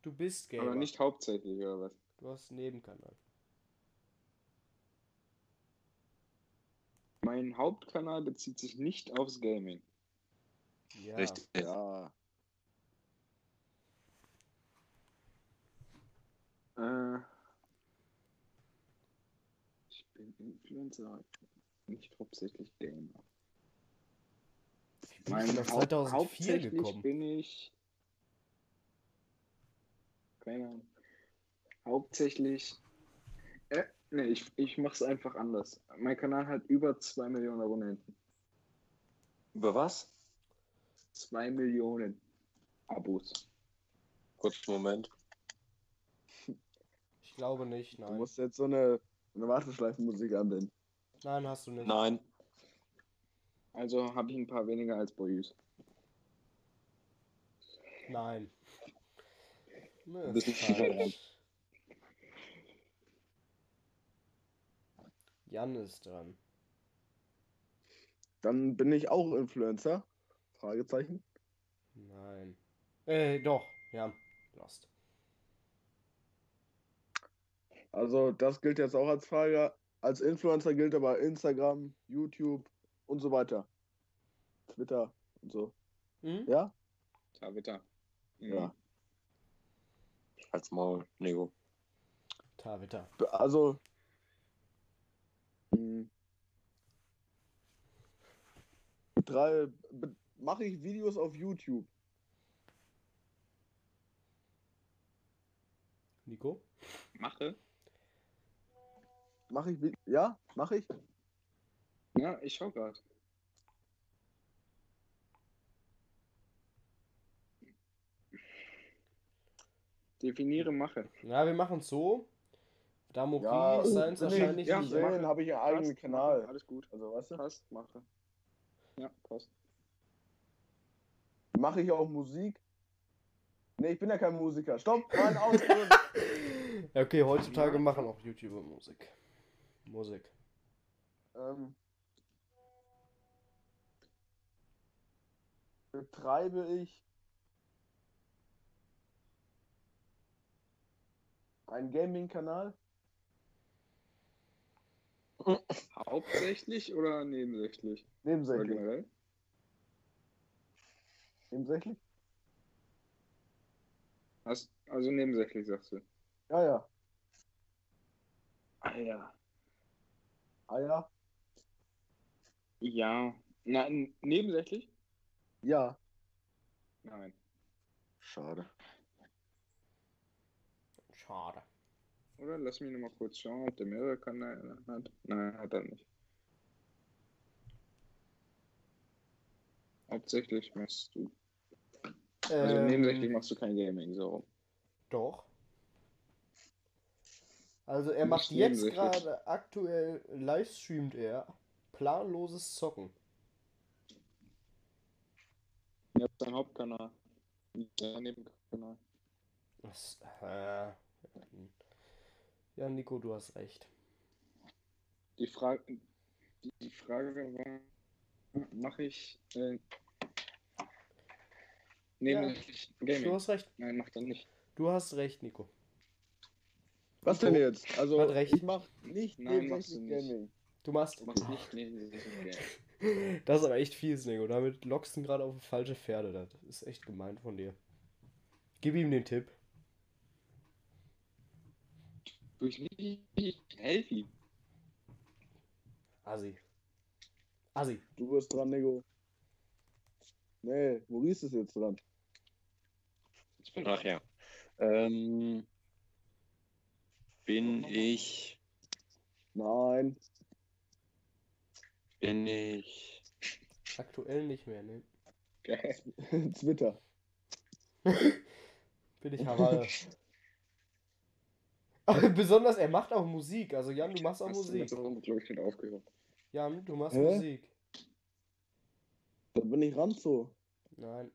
Du bist Gamer. Aber nicht hauptsächlich, oder was? Du hast einen Nebenkanal. Mein Hauptkanal bezieht sich nicht aufs Gaming. Ja. Richtig. Ja. Äh, ich bin Influencer, nicht hauptsächlich Gamer. Wie bin ich auf 2004 hauptsächlich gekommen? bin ich. Keine Ahnung. Hauptsächlich. Äh, nee, ich, ich mach's einfach anders. Mein Kanal hat über 2 Millionen Abonnenten. Über was? 2 Millionen Abos. Kurz Moment. Ich glaube nicht, Du nein. musst jetzt so eine, eine Warteschleifenmusik anbinden. Nein, hast du nicht. Nein. Also habe ich ein paar weniger als Boyus. Nein. Ne, bist ist nicht falsch. Jan ist dran. Dann bin ich auch Influencer? Fragezeichen. Nein. Äh, doch. Jan. Lost. Also das gilt jetzt auch als Frage. Als Influencer gilt aber Instagram, YouTube und so weiter. Twitter und so. Hm? Ja? Tavita. Mhm. Ja. Als Maul, Nego. Tavita. Also. hm, Drei. Mache ich Videos auf YouTube? Nico? Mache. Mache ich. Ja? Mache ich? Ja, ich schau gerade. Definiere Mache. Ja, wir machen es so. Da Ja, Maurice seins bin ich wahrscheinlich ja, nicht. Sehen habe ich einen eigenen Passt, Kanal. Mache, alles gut. Also weißt du? Passt, mache. Ja, passt. Mache ich auch Musik? Nee, ich bin ja kein Musiker. Stopp! Nein, aus! Ja, okay, heutzutage machen auch YouTuber Musik. Musik. ähm, betreibe ich einen Gaming-Kanal? Hauptsächlich oder nebensächlich? Oder Nebensächlich. generell? Nebensächlich? Also nebensächlich, sagst du. Ja, ja. Ah ja. Ah ja? Ja. Na, nebensächlich? Ja. Nein. Schade. Schade. Oder lass mich nochmal kurz schauen, ob der mehrere Kanäle hat. Nein, hat er nicht. Hauptsächlich machst du. Also Ähm, nebensächlich machst du kein Gaming, so rum. Doch. Also er macht jetzt gerade aktuell livestreamt er planloses Zocken. Habt deinen Hauptkanal. Dein Nebenkanal. Äh, ja, Nico, du hast recht. Die Frage, die, die Frage war, mache ich äh, nebensächlich Du Gaming? hast recht. Nein, macht er nicht. Du hast recht, Nico. Was denn jetzt? Also, Hat recht. ich mache nicht Nein, machst du nicht. Gaming. Du machst. Du machst nicht nebensächlich Gaming. Das ist aber echt fies, Nico. Damit lockst du ihn gerade auf falsche Pferde. Das ist echt gemein von dir. Gib ihm den Tipp. Durch nicht helf ihm. Assi. Assi. Du bist dran, Nego. Nee, Maurice ist jetzt dran. Ich bin ach ja. Ähm, bin ich, Nein. bin ich, Aktuell nicht mehr, ne? Twitter. Bin ich Harald. Besonders, er macht auch Musik. Also Jan, du machst auch Hast du Musik. Leuchten aufgehört? Jan, du machst Hä? Musik. Da bin ich Ranzo. Nein.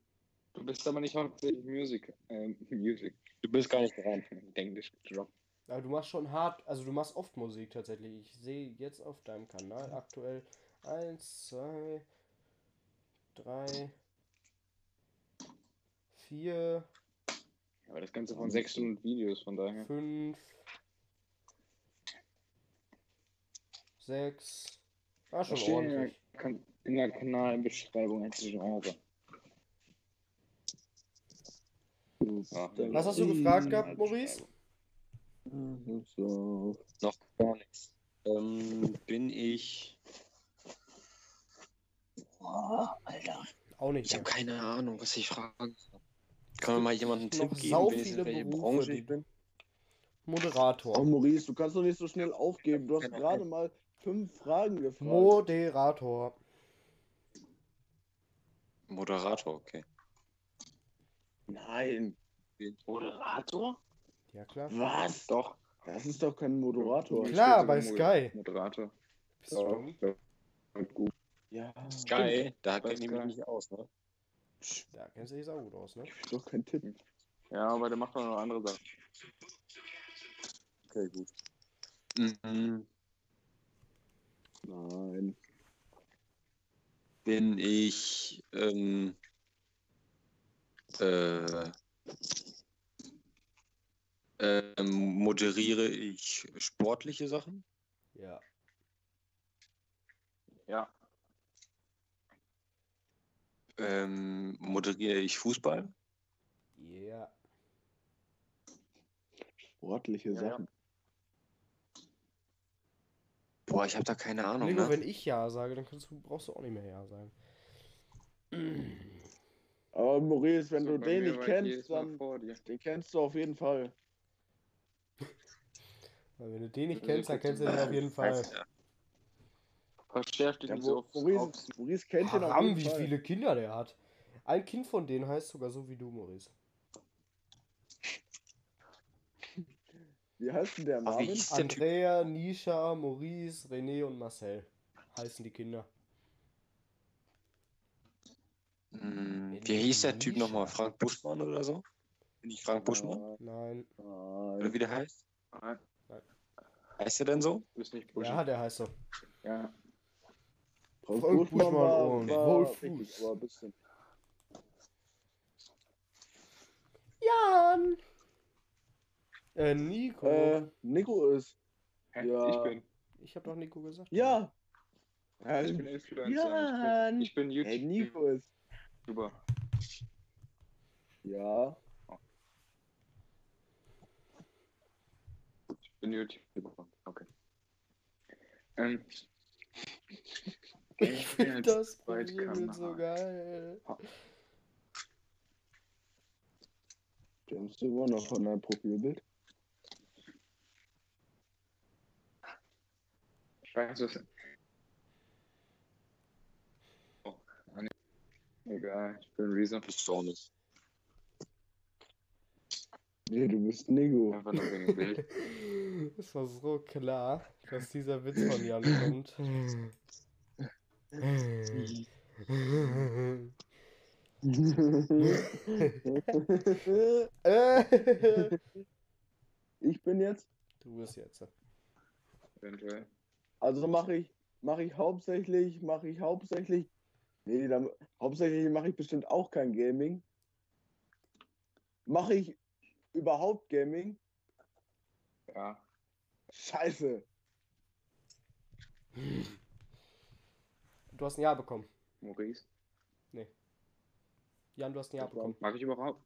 Du bist aber nicht hauptsächlich Music. Ähm, Music. du bist gar nicht dran. Englisch gedroppt. Aber du machst schon hart, also du machst oft Musik tatsächlich. Ich sehe jetzt auf deinem Kanal aktuell 1, 2, 3, 4, Aber das Ganze von 600 Videos, von daher. 5, 6. Ah, schon Was steht in der, ordentlich. in der Kanalbeschreibung als Genre? Was hast du gefragt gehabt, Maurice? So. Noch gar nichts. Ähm, bin ich. Oh, Alter. Auch nicht. Ich habe keine Ahnung, was ich fragen soll. Kann mir mal jemand einen Tipp geben, wenigstens viele welche Berufe, Branche ich bin? Moderator. Ach, Maurice, du kannst doch nicht so schnell aufgeben. Du hast Keine gerade mal fünf Fragen gefragt. Moderator. Moderator, okay. Nein. Moderator? Ja, klar. Was? Doch. Das ist doch kein Moderator. Klar, bei Sky. Moderator. Bist du? Ja, gut. Ja, Sky, da kennt ich mich aus, ne? Da kennst du dich auch gut aus, ne? ist doch kein Tipp. Ja, aber der macht auch noch andere Sachen. Okay, gut. Mhm. Nein. Bin ich, ähm, äh, ähm, moderiere ich sportliche Sachen? Ja. Ja. Ähm, moderiere ich Fußball? Ja. Sportliche Ja, ja. Sachen. Boah, ich habe da keine Ahnung, Nico, ne? wenn ich Ja sage, dann kannst du, brauchst du auch nicht mehr Ja sagen. Aber Maurice, wenn So, du den nicht kennst, dann den kennst du auf jeden Fall. Weil wenn du den nicht Also kennst, dann kennst du den auf jeden Fall. Ja. Verschärf dich Ja, nicht so Maurice, kennt den auf jeden wie Fall. viele Kinder der hat. Ein Kind von denen heißt sogar so wie du, Maurice. Wie heißt denn der Ach, wie Marvin? hieß der Typ? Andrea, Nisha, Maurice, René und Marcel heißen die Kinder. Hm, wie hieß der Typ nochmal? Frank Buschmann oder so? Bin ich Frank Buschmann? Nein. Nein. Oder wie der heißt? Nein, Heißt er denn so? du bist nicht Bushi. Ja, der heißt so. Ja. Frank Buschmann Buschmann und Wolf Fuß. aber ein bisschen. Jan! Äh, Nico. Äh, Nico ist. Hä? Ja. Ich bin. Ich hab doch Nico gesagt. Ja. Ich bin Influencer. Jan. Ich bin, ich bin Hey, Nico ist. YouTuber. Ja. Ich bin YouTuber. Ähm. Ich finde das Zweitkamera. so geil. James, du immer noch von deinem Profilbild. Ich weiß es. Oh, nee. Egal, ich bin Reason. Bist du auch nicht. Nee, du bist Nico. Einfach nur wegen Bild. Es war so klar, dass dieser Witz von Jan kommt. Ich bin jetzt. du bist jetzt. Eventuell. Also mache ich, mache ich hauptsächlich, mache ich hauptsächlich. Nee, dann, hauptsächlich mache ich bestimmt auch kein Gaming. Mache ich überhaupt Gaming? Ja. Scheiße. Du hast ein Ja bekommen. Maurice. Jan, du hast ein Ja bekommen. Mag ich überhaupt?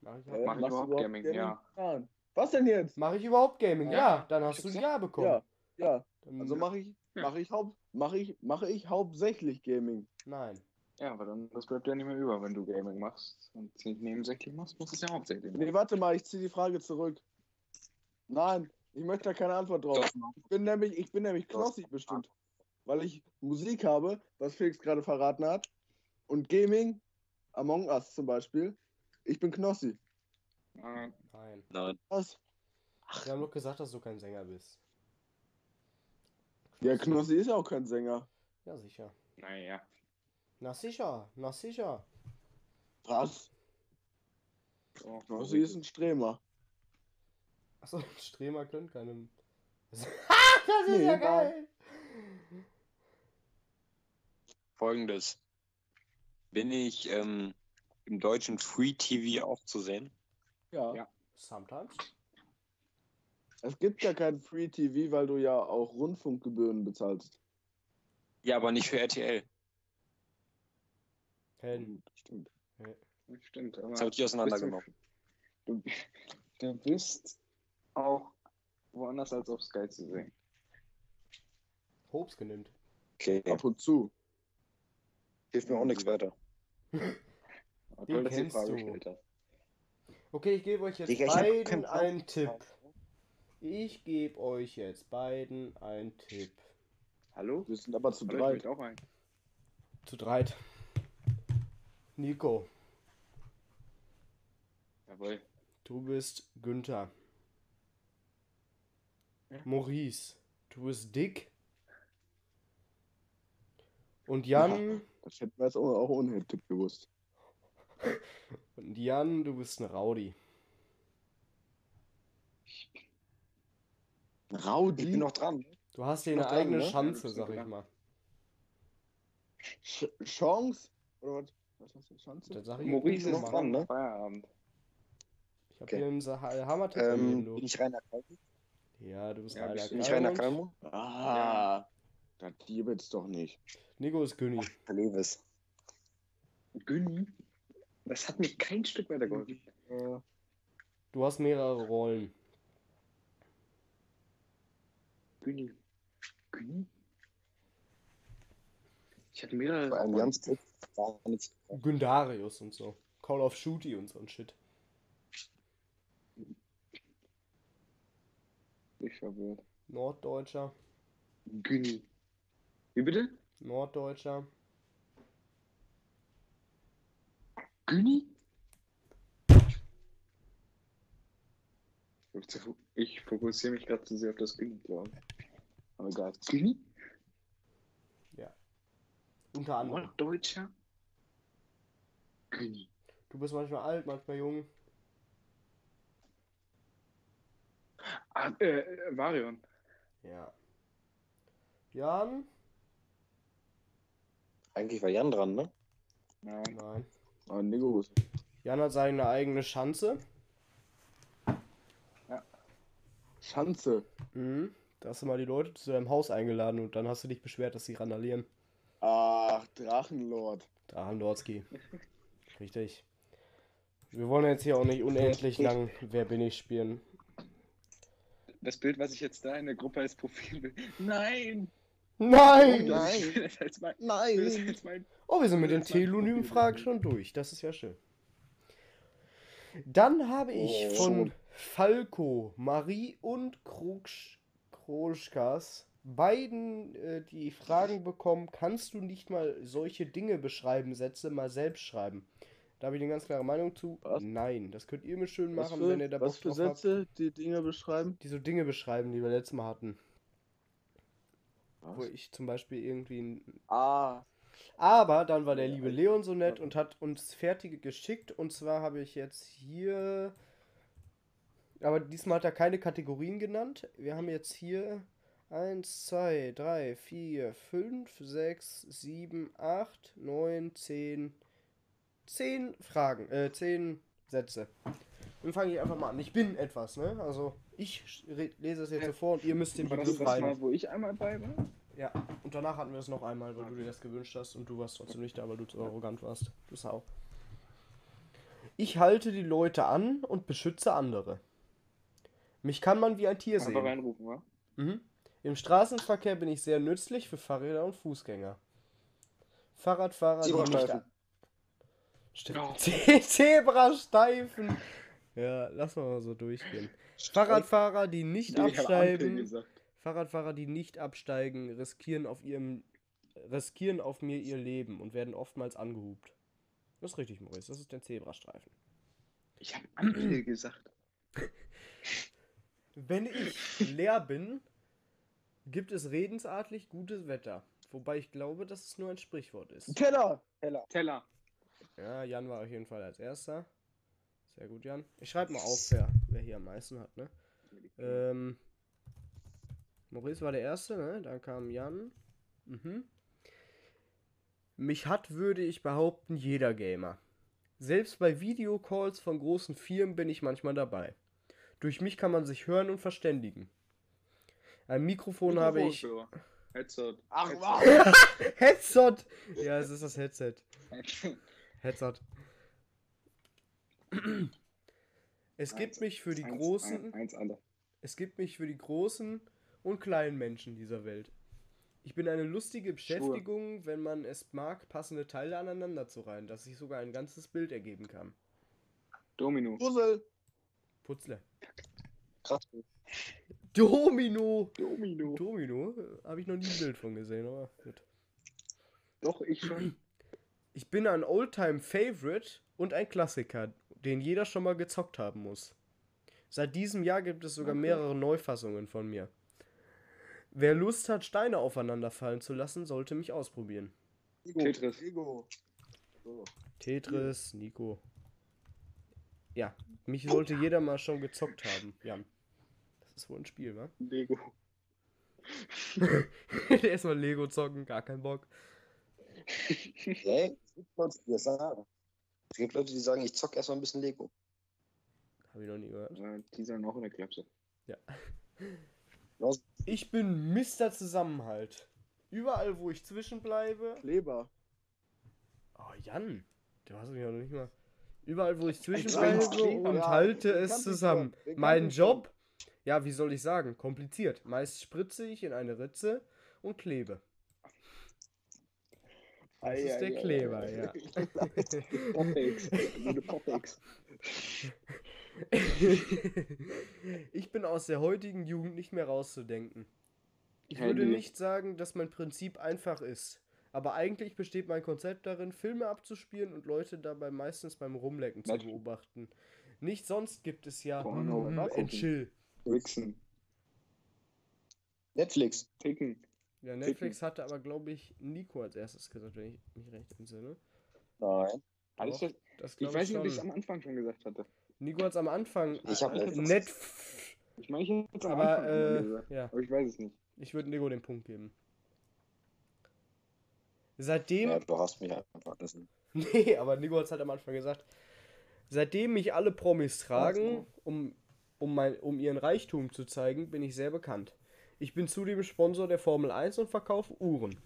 Mach ich, Äh, ja. Mach ich überhaupt Gaming? Ja. Nein. Was denn jetzt? Mach ich überhaupt Gaming? Ja, Ja, dann hast du ein Ja bekommen. Ja, ja. Dann, Also mache ich, Ja. mache ich haupt, mache ich, mache ich hauptsächlich Gaming. Nein. Ja, aber dann das bleibt ja nicht mehr über, wenn du Gaming machst und nicht nebensächlich machst, musst du es ja hauptsächlich machen. Nee, warte mal, ich ziehe die Frage zurück. Nein, ich möchte da keine Antwort drauf. Ich bin nämlich, ich bin nämlich knossig bestimmt. Weil ich Musik habe, was Felix gerade verraten hat. Und Gaming, Among Us zum Beispiel. Ich bin Knossi. Nein. Nein. Was? Wir haben doch gesagt, dass du kein Sänger bist. Ja, Knossi ist ja auch kein Sänger. Ja, sicher. naja. Na sicher, na sicher. Was? So, Knossi ist ein Stremer. Achso, Stremer können keinem. das ist Nee, ja geil. Folgendes. Bin ich ähm, im deutschen Free TV auch zu sehen? Ja. Ja. Sometimes. Es gibt ja kein Free TV, weil du ja auch Rundfunkgebühren bezahlst. Ja, aber nicht für RTL. Helden. Stimmt. Stimmt, aber. Das habe ich auseinandergenommen. Du, du bist auch woanders als auf Sky zu sehen. Hobbs genannt. Okay. Ab und zu. Hilft mir auch nichts weiter. Obwohl, dass die kennst Frage du. gestellt hast. Okay, ich gebe euch jetzt ich beiden einen Tipp. Ich gebe euch jetzt beiden einen Tipp. Hallo? Wir sind aber zu Hallo, ich drei. möchte auch ein. Zu dreit. Nico, Jawohl. du bist Günther. Ja. Maurice, du bist Dick. Und Jan, Das hätten wir jetzt auch, ohne Tipp gewusst. und Jan, du bist ein Rowdy. Ich Raudi? bin noch dran. Du hast hier eine dran, eigene ne? Schanze, Ja, sag ich dran. mal. Ch Chance? Oder was? Was hast du? Ich Maurice ist dran, ne? Feierabend. Ich hab Okay. hier einen Sa- Hammer-Tipp von Ähm, bin ich Rainer Kalmund? Ja, du bist Ja, Rainer du Bin ich Rainer. Kalmund? Ah, das gibt's doch nicht. Nico ist Günni. Lewis. Günni? Das hat mir kein Stück weitergeholfen. Du hast mehrere Rollen. Günni. Günni? Ich hatte mehrere. Einem Jans Nichts. Gündarius und so. Call of Duty und so ein Shit. Ich verwirrt. Norddeutscher. Günni. Wie bitte? Norddeutscher. Günni? Ich fokussiere mich gerade zu sehr auf das Günni, glaube ich. Aber egal. Günni? Unter anderem. Norddeutscher? Günni. Du bist manchmal alt, manchmal jung. Ah, äh, Varion. Ja. Jan? Eigentlich war Jan dran, ne? Nein. Nein. ah, Nico ist. Jan hat seine eigene Schanze. Schanze. Mhm. Da hast du mal die Leute zu deinem Haus eingeladen und dann hast du dich beschwert, dass sie randalieren. Ach, Drachenlord. Drachendorski. Richtig. Wir wollen jetzt hier auch nicht unendlich lang Wer bin ich spielen. Das Bild, was ich jetzt da in der Gruppe als Profilbild. Nein! Nein! Nein. Das als mein, Nein. Oh, wir sind mit den telonymen Fragen schon durch. Das ist ja schön. Dann habe ich Oh. von Falco, Marie und Kruksch, Kroschkas beiden äh, die Fragen bekommen, kannst du nicht mal solche Dinge beschreiben, Sätze mal selbst schreiben? Da habe ich eine ganz klare Meinung zu. Was? Nein, das könnt ihr mir schön Was machen, wenn ihr für, da was Bock für drauf habt. Sätze die Dinge beschreiben? Die so Dinge beschreiben, die wir letztes Mal hatten. Wo Was? ich zum Beispiel irgendwie ein Ah, Aber dann war der liebe Leon so nett und hat uns fertige geschickt. Und zwar habe ich jetzt hier. Aber diesmal hat er keine Kategorien genannt. Wir haben jetzt hier 1, 2, 3, 4, 5, 6, 7, 8, 9, 10. 10 Fragen, äh, 10 Sätze. Dann fange ich einfach mal an. Ich bin etwas, ne? Also ich lese es jetzt so vor und ihr müsst den das Begriff das rein. Mal, wo ich einmal bei war? Ja, und danach hatten wir es noch einmal, weil du dir das gewünscht hast und du warst trotzdem nicht da, weil du zu arrogant warst. Du Sau. Ich halte die Leute an und beschütze andere. Mich kann man wie ein Tier Einfach sehen. reinrufen, wa? Mhm. Im Straßenverkehr bin ich sehr nützlich für Fahrräder und Fußgänger. Fahrradfahrer, die nicht... Zebrastreifen. Stimmt. Ze- Zebrastreifen. Ja, lass mal so durchgehen. Fahrradfahrer, die nicht absteigen. Fahrradfahrer, die nicht absteigen, riskieren auf ihrem riskieren auf mir ihr Leben und werden oftmals angehupt. Das ist richtig, Maurice. Das ist der Zebrastreifen. Ich habe Ampel gesagt. Wenn ich leer bin, gibt es redensartlich gutes Wetter. Wobei ich glaube, dass es nur ein Sprichwort ist. Teller. Heller. Teller. Ja, Jan war auf jeden Fall als erster. Sehr gut, Jan. Ich schreibe mal auf, wer, wer hier am meisten hat, ne? Ähm, Maurice war der Erste, ne? Dann kam Jan. Mhm. Mich hat, würde ich behaupten, jeder Gamer. Selbst bei Videocalls von großen Firmen bin ich manchmal dabei. Durch mich kann man sich hören und verständigen. Ein Mikrofon habe ich. Headset. Ach, was? Headset! Ja, es ist das Headset. Headset. Es gibt Eins- mich für die eins- großen. ein- Eins. Es gibt mich für die großen und kleinen Menschen dieser Welt. Ich bin eine lustige Beschäftigung, wenn man es mag, passende Teile aneinander zu reihen, dass sich sogar ein ganzes Bild ergeben kann. Domino. Puzzle. Putzle. Krass. Domino! Domino. Domino? Habe ich noch nie ein Bild von gesehen, aber gut. Doch, ich schon. Ich bin ein Oldtime-Favorite und ein Klassiker, den jeder schon mal gezockt haben muss. Seit diesem Jahr gibt es sogar Okay. mehrere Neufassungen von mir. Wer Lust hat, Steine aufeinander fallen zu lassen, sollte mich ausprobieren. Lego. Tetris. Lego. So. Tetris, Nico. Ja, mich sollte jeder mal schon gezockt haben, Jan. Das ist wohl ein Spiel, wa? Lego. Erstmal Lego zocken, gar kein Bock. Hey, es gibt Leute, die das sagen. Es gibt Leute, die sagen, ich zock erstmal ein bisschen Lego. Hab ich noch nie gehört. Ja, Die sollen auch in der Klapse. Los, Ich bin Mr. Zusammenhalt. Überall, wo ich zwischenbleibe. Kleber. Oh, Jan, du hast mich ja noch nicht mal. Überall, wo ich zwischenbleibe und Ja, halte es zusammen. Mein Job, ja, wie soll ich sagen, kompliziert. Meist spritze ich in eine Ritze und klebe. Das ist der Kleber, ja. Popix. Gute Popix. ich bin aus der heutigen Jugend nicht mehr rauszudenken. Ich Handy. würde nicht sagen, dass mein Prinzip einfach ist. Aber eigentlich besteht mein Konzept darin, Filme abzuspielen und Leute dabei meistens beim Rumlecken zu beobachten. Nicht sonst gibt es ja Porno, ein Chill. Wichsen. Netflix. Ticken. Ja, Netflix hatte aber, glaube ich, Nico als erstes gesagt, wenn ich mich recht entsinne. Nein. Alles Doch, das, ich weiß nicht, ob ich es am Anfang schon gesagt hatte. Nico hat es am Anfang. Ich hab äh, Netflix. Net. Ich meine, ich hätte es am Aber, Anfang äh, gesagt. ja. Aber ich weiß es nicht. Ich würde Nico den Punkt geben. Seitdem. Ja, du hast mich einfach wissen. Nee, aber Nico hat es halt am Anfang gesagt. Seitdem mich alle Promis tragen, um, um, mein, um ihren Reichtum zu zeigen, bin ich sehr bekannt. Ich bin zudem Sponsor der Formel 1 und verkaufe Uhren.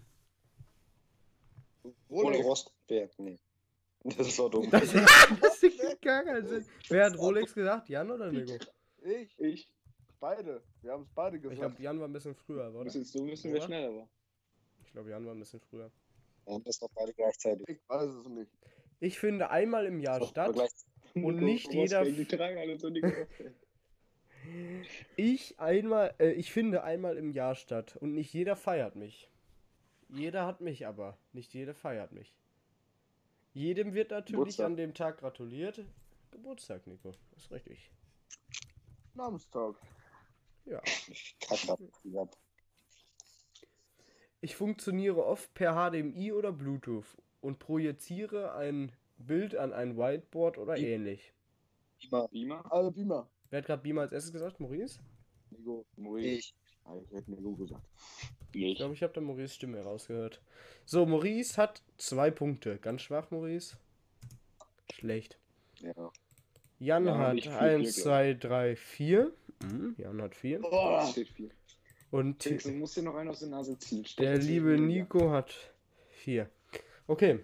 Nee. Das ist doch dumm. Das, das ergibt gar keinen Sinn. Wer hat Rolex gesagt? Jan oder Nico? Ich. Ich. Beide. Wir haben es beide Ich gesagt. glaube, Jan war ein bisschen früher, Du oder? müssen wir Oder? schneller war. Ich glaube, Jan war ein bisschen früher. Wir haben das doch beide gleichzeitig. Ich weiß es nicht. Ich finde einmal im Jahr statt. Und nicht jeder- Ich einmal, äh, ich finde einmal im Jahr statt und nicht jeder feiert mich. Jeder hat mich aber, nicht jeder feiert mich. Jedem wird natürlich Geburtstag. an dem Tag gratuliert. Geburtstag, Nico, ist richtig. Namenstag. Ja. Ich kacke ab. Ja. Ich funktioniere oft per HDMI oder Bluetooth und projiziere ein Bild an ein Whiteboard oder I- ähnlich. Immer Beamer? Also Beamer. Wer hat gerade Beamer als erstes gesagt? Maurice? Nico. Maurice. ich. Ah, Ich hätte Nico gesagt. Ich Ich. glaube, ich habe da Maurice Stimme rausgehört. So, Maurice hat zwei Punkte. Ganz schwach, Maurice. Schlecht. Ja. Jan Ja, hat nicht viel, 1, viel, 2, 3, 4. Jan hat 4. Oh, steht viel. Und du musst dir noch einen aus der Nase ziehen. Stech der liebe Nico hat 4. Okay.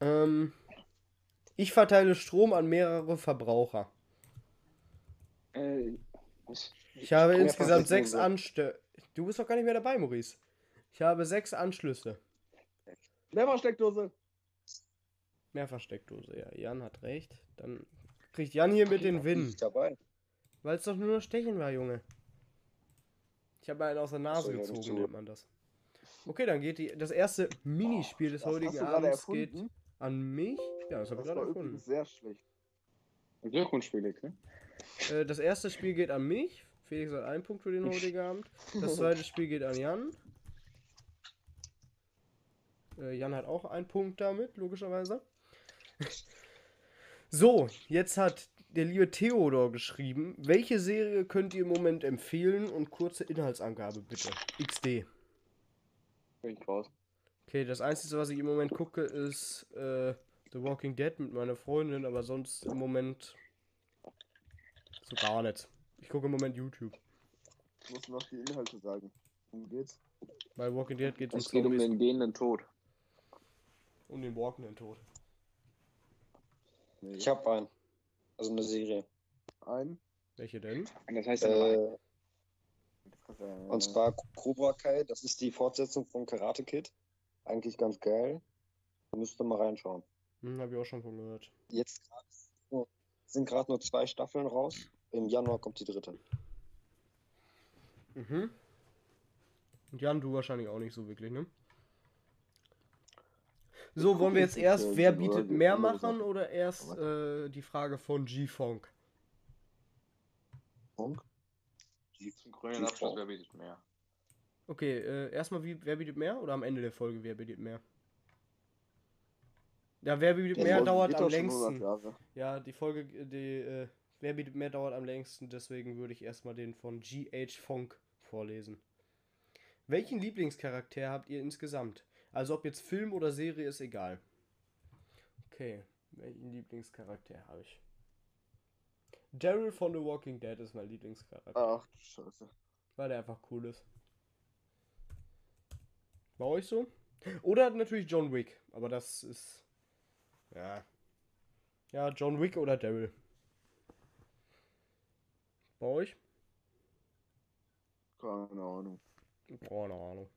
Ähm, ich verteile Strom an mehrere Verbraucher. Äh, was? Ich habe Strom insgesamt sechs. Anschlüsse. Du bist doch gar nicht mehr dabei, Maurice. Ich habe sechs Anschlüsse. Leversteckdose. Mehrfachsteckdose, ja. Jan hat recht. Dann kriegt Jan hier mit den Win. Weil es doch nur noch Stechen war, Junge. Ich habe einen aus der Nase gezogen, nennt man das. Okay, dann geht die, das erste Minispiel des heutigen Abends geht an mich. Ja, das habe ich gerade erfunden. sehr schlecht. Glückwunsch, Felix, ne? Äh, das erste Spiel geht an mich. Felix hat einen Punkt für den heutigen Abend. Das zweite Spiel geht an Jan. Äh, Jan hat auch einen Punkt damit, logischerweise. So, jetzt hat der liebe Theodor geschrieben, welche Serie könnt ihr im Moment empfehlen und kurze Inhaltsangabe bitte. XD. Ich raus. Okay, das Einzige, was ich im Moment gucke, ist äh, The Walking Dead mit meiner Freundin, aber sonst im Moment so gar nicht. Ich gucke im Moment YouTube. Ich muss noch die Inhalte sagen. Worum geht's? Bei Walking Dead geht es Es um geht um den gehenden Tod. um den Walkenden Tod. Nee. Ich habe einen. Also eine Serie. einen. Welche denn? Das heißt Äh, Äh, und zwar Cobra Kai. Das ist die Fortsetzung von Karate Kid. Eigentlich ganz geil. Müsst ihr mal reinschauen. Hm, hab ich auch schon von gehört. Jetzt sind gerade nur zwei Staffeln raus. Im Januar kommt die dritte. Mhm. Und Jan, du wahrscheinlich auch nicht so wirklich, ne? So, wollen wir jetzt erst, wer bietet mehr machen oder erst äh, die Frage von G-Funk? Funk? zum grünen Abschluss, wer bietet mehr? Okay, äh, erstmal, wie, wer bietet mehr oder am Ende der Folge, wer bietet mehr? Ja, wer bietet mehr dauert am doch schon 100 längsten. Ja, die Folge, die, äh, wer bietet mehr dauert am längsten, deswegen würde ich erstmal den von G.H. Funk vorlesen. Welchen Lieblingscharakter habt ihr insgesamt? Also ob jetzt Film oder Serie ist egal. Okay, welchen Lieblingscharakter habe ich? Daryl von The Walking Dead ist mein Lieblingscharakter, Ach, du Scheiße. weil der einfach cool ist. Bei euch so? Oder natürlich John Wick, aber das ist ja ja John Wick oder Daryl. Bei euch? Keine Ahnung. Keine Ahnung.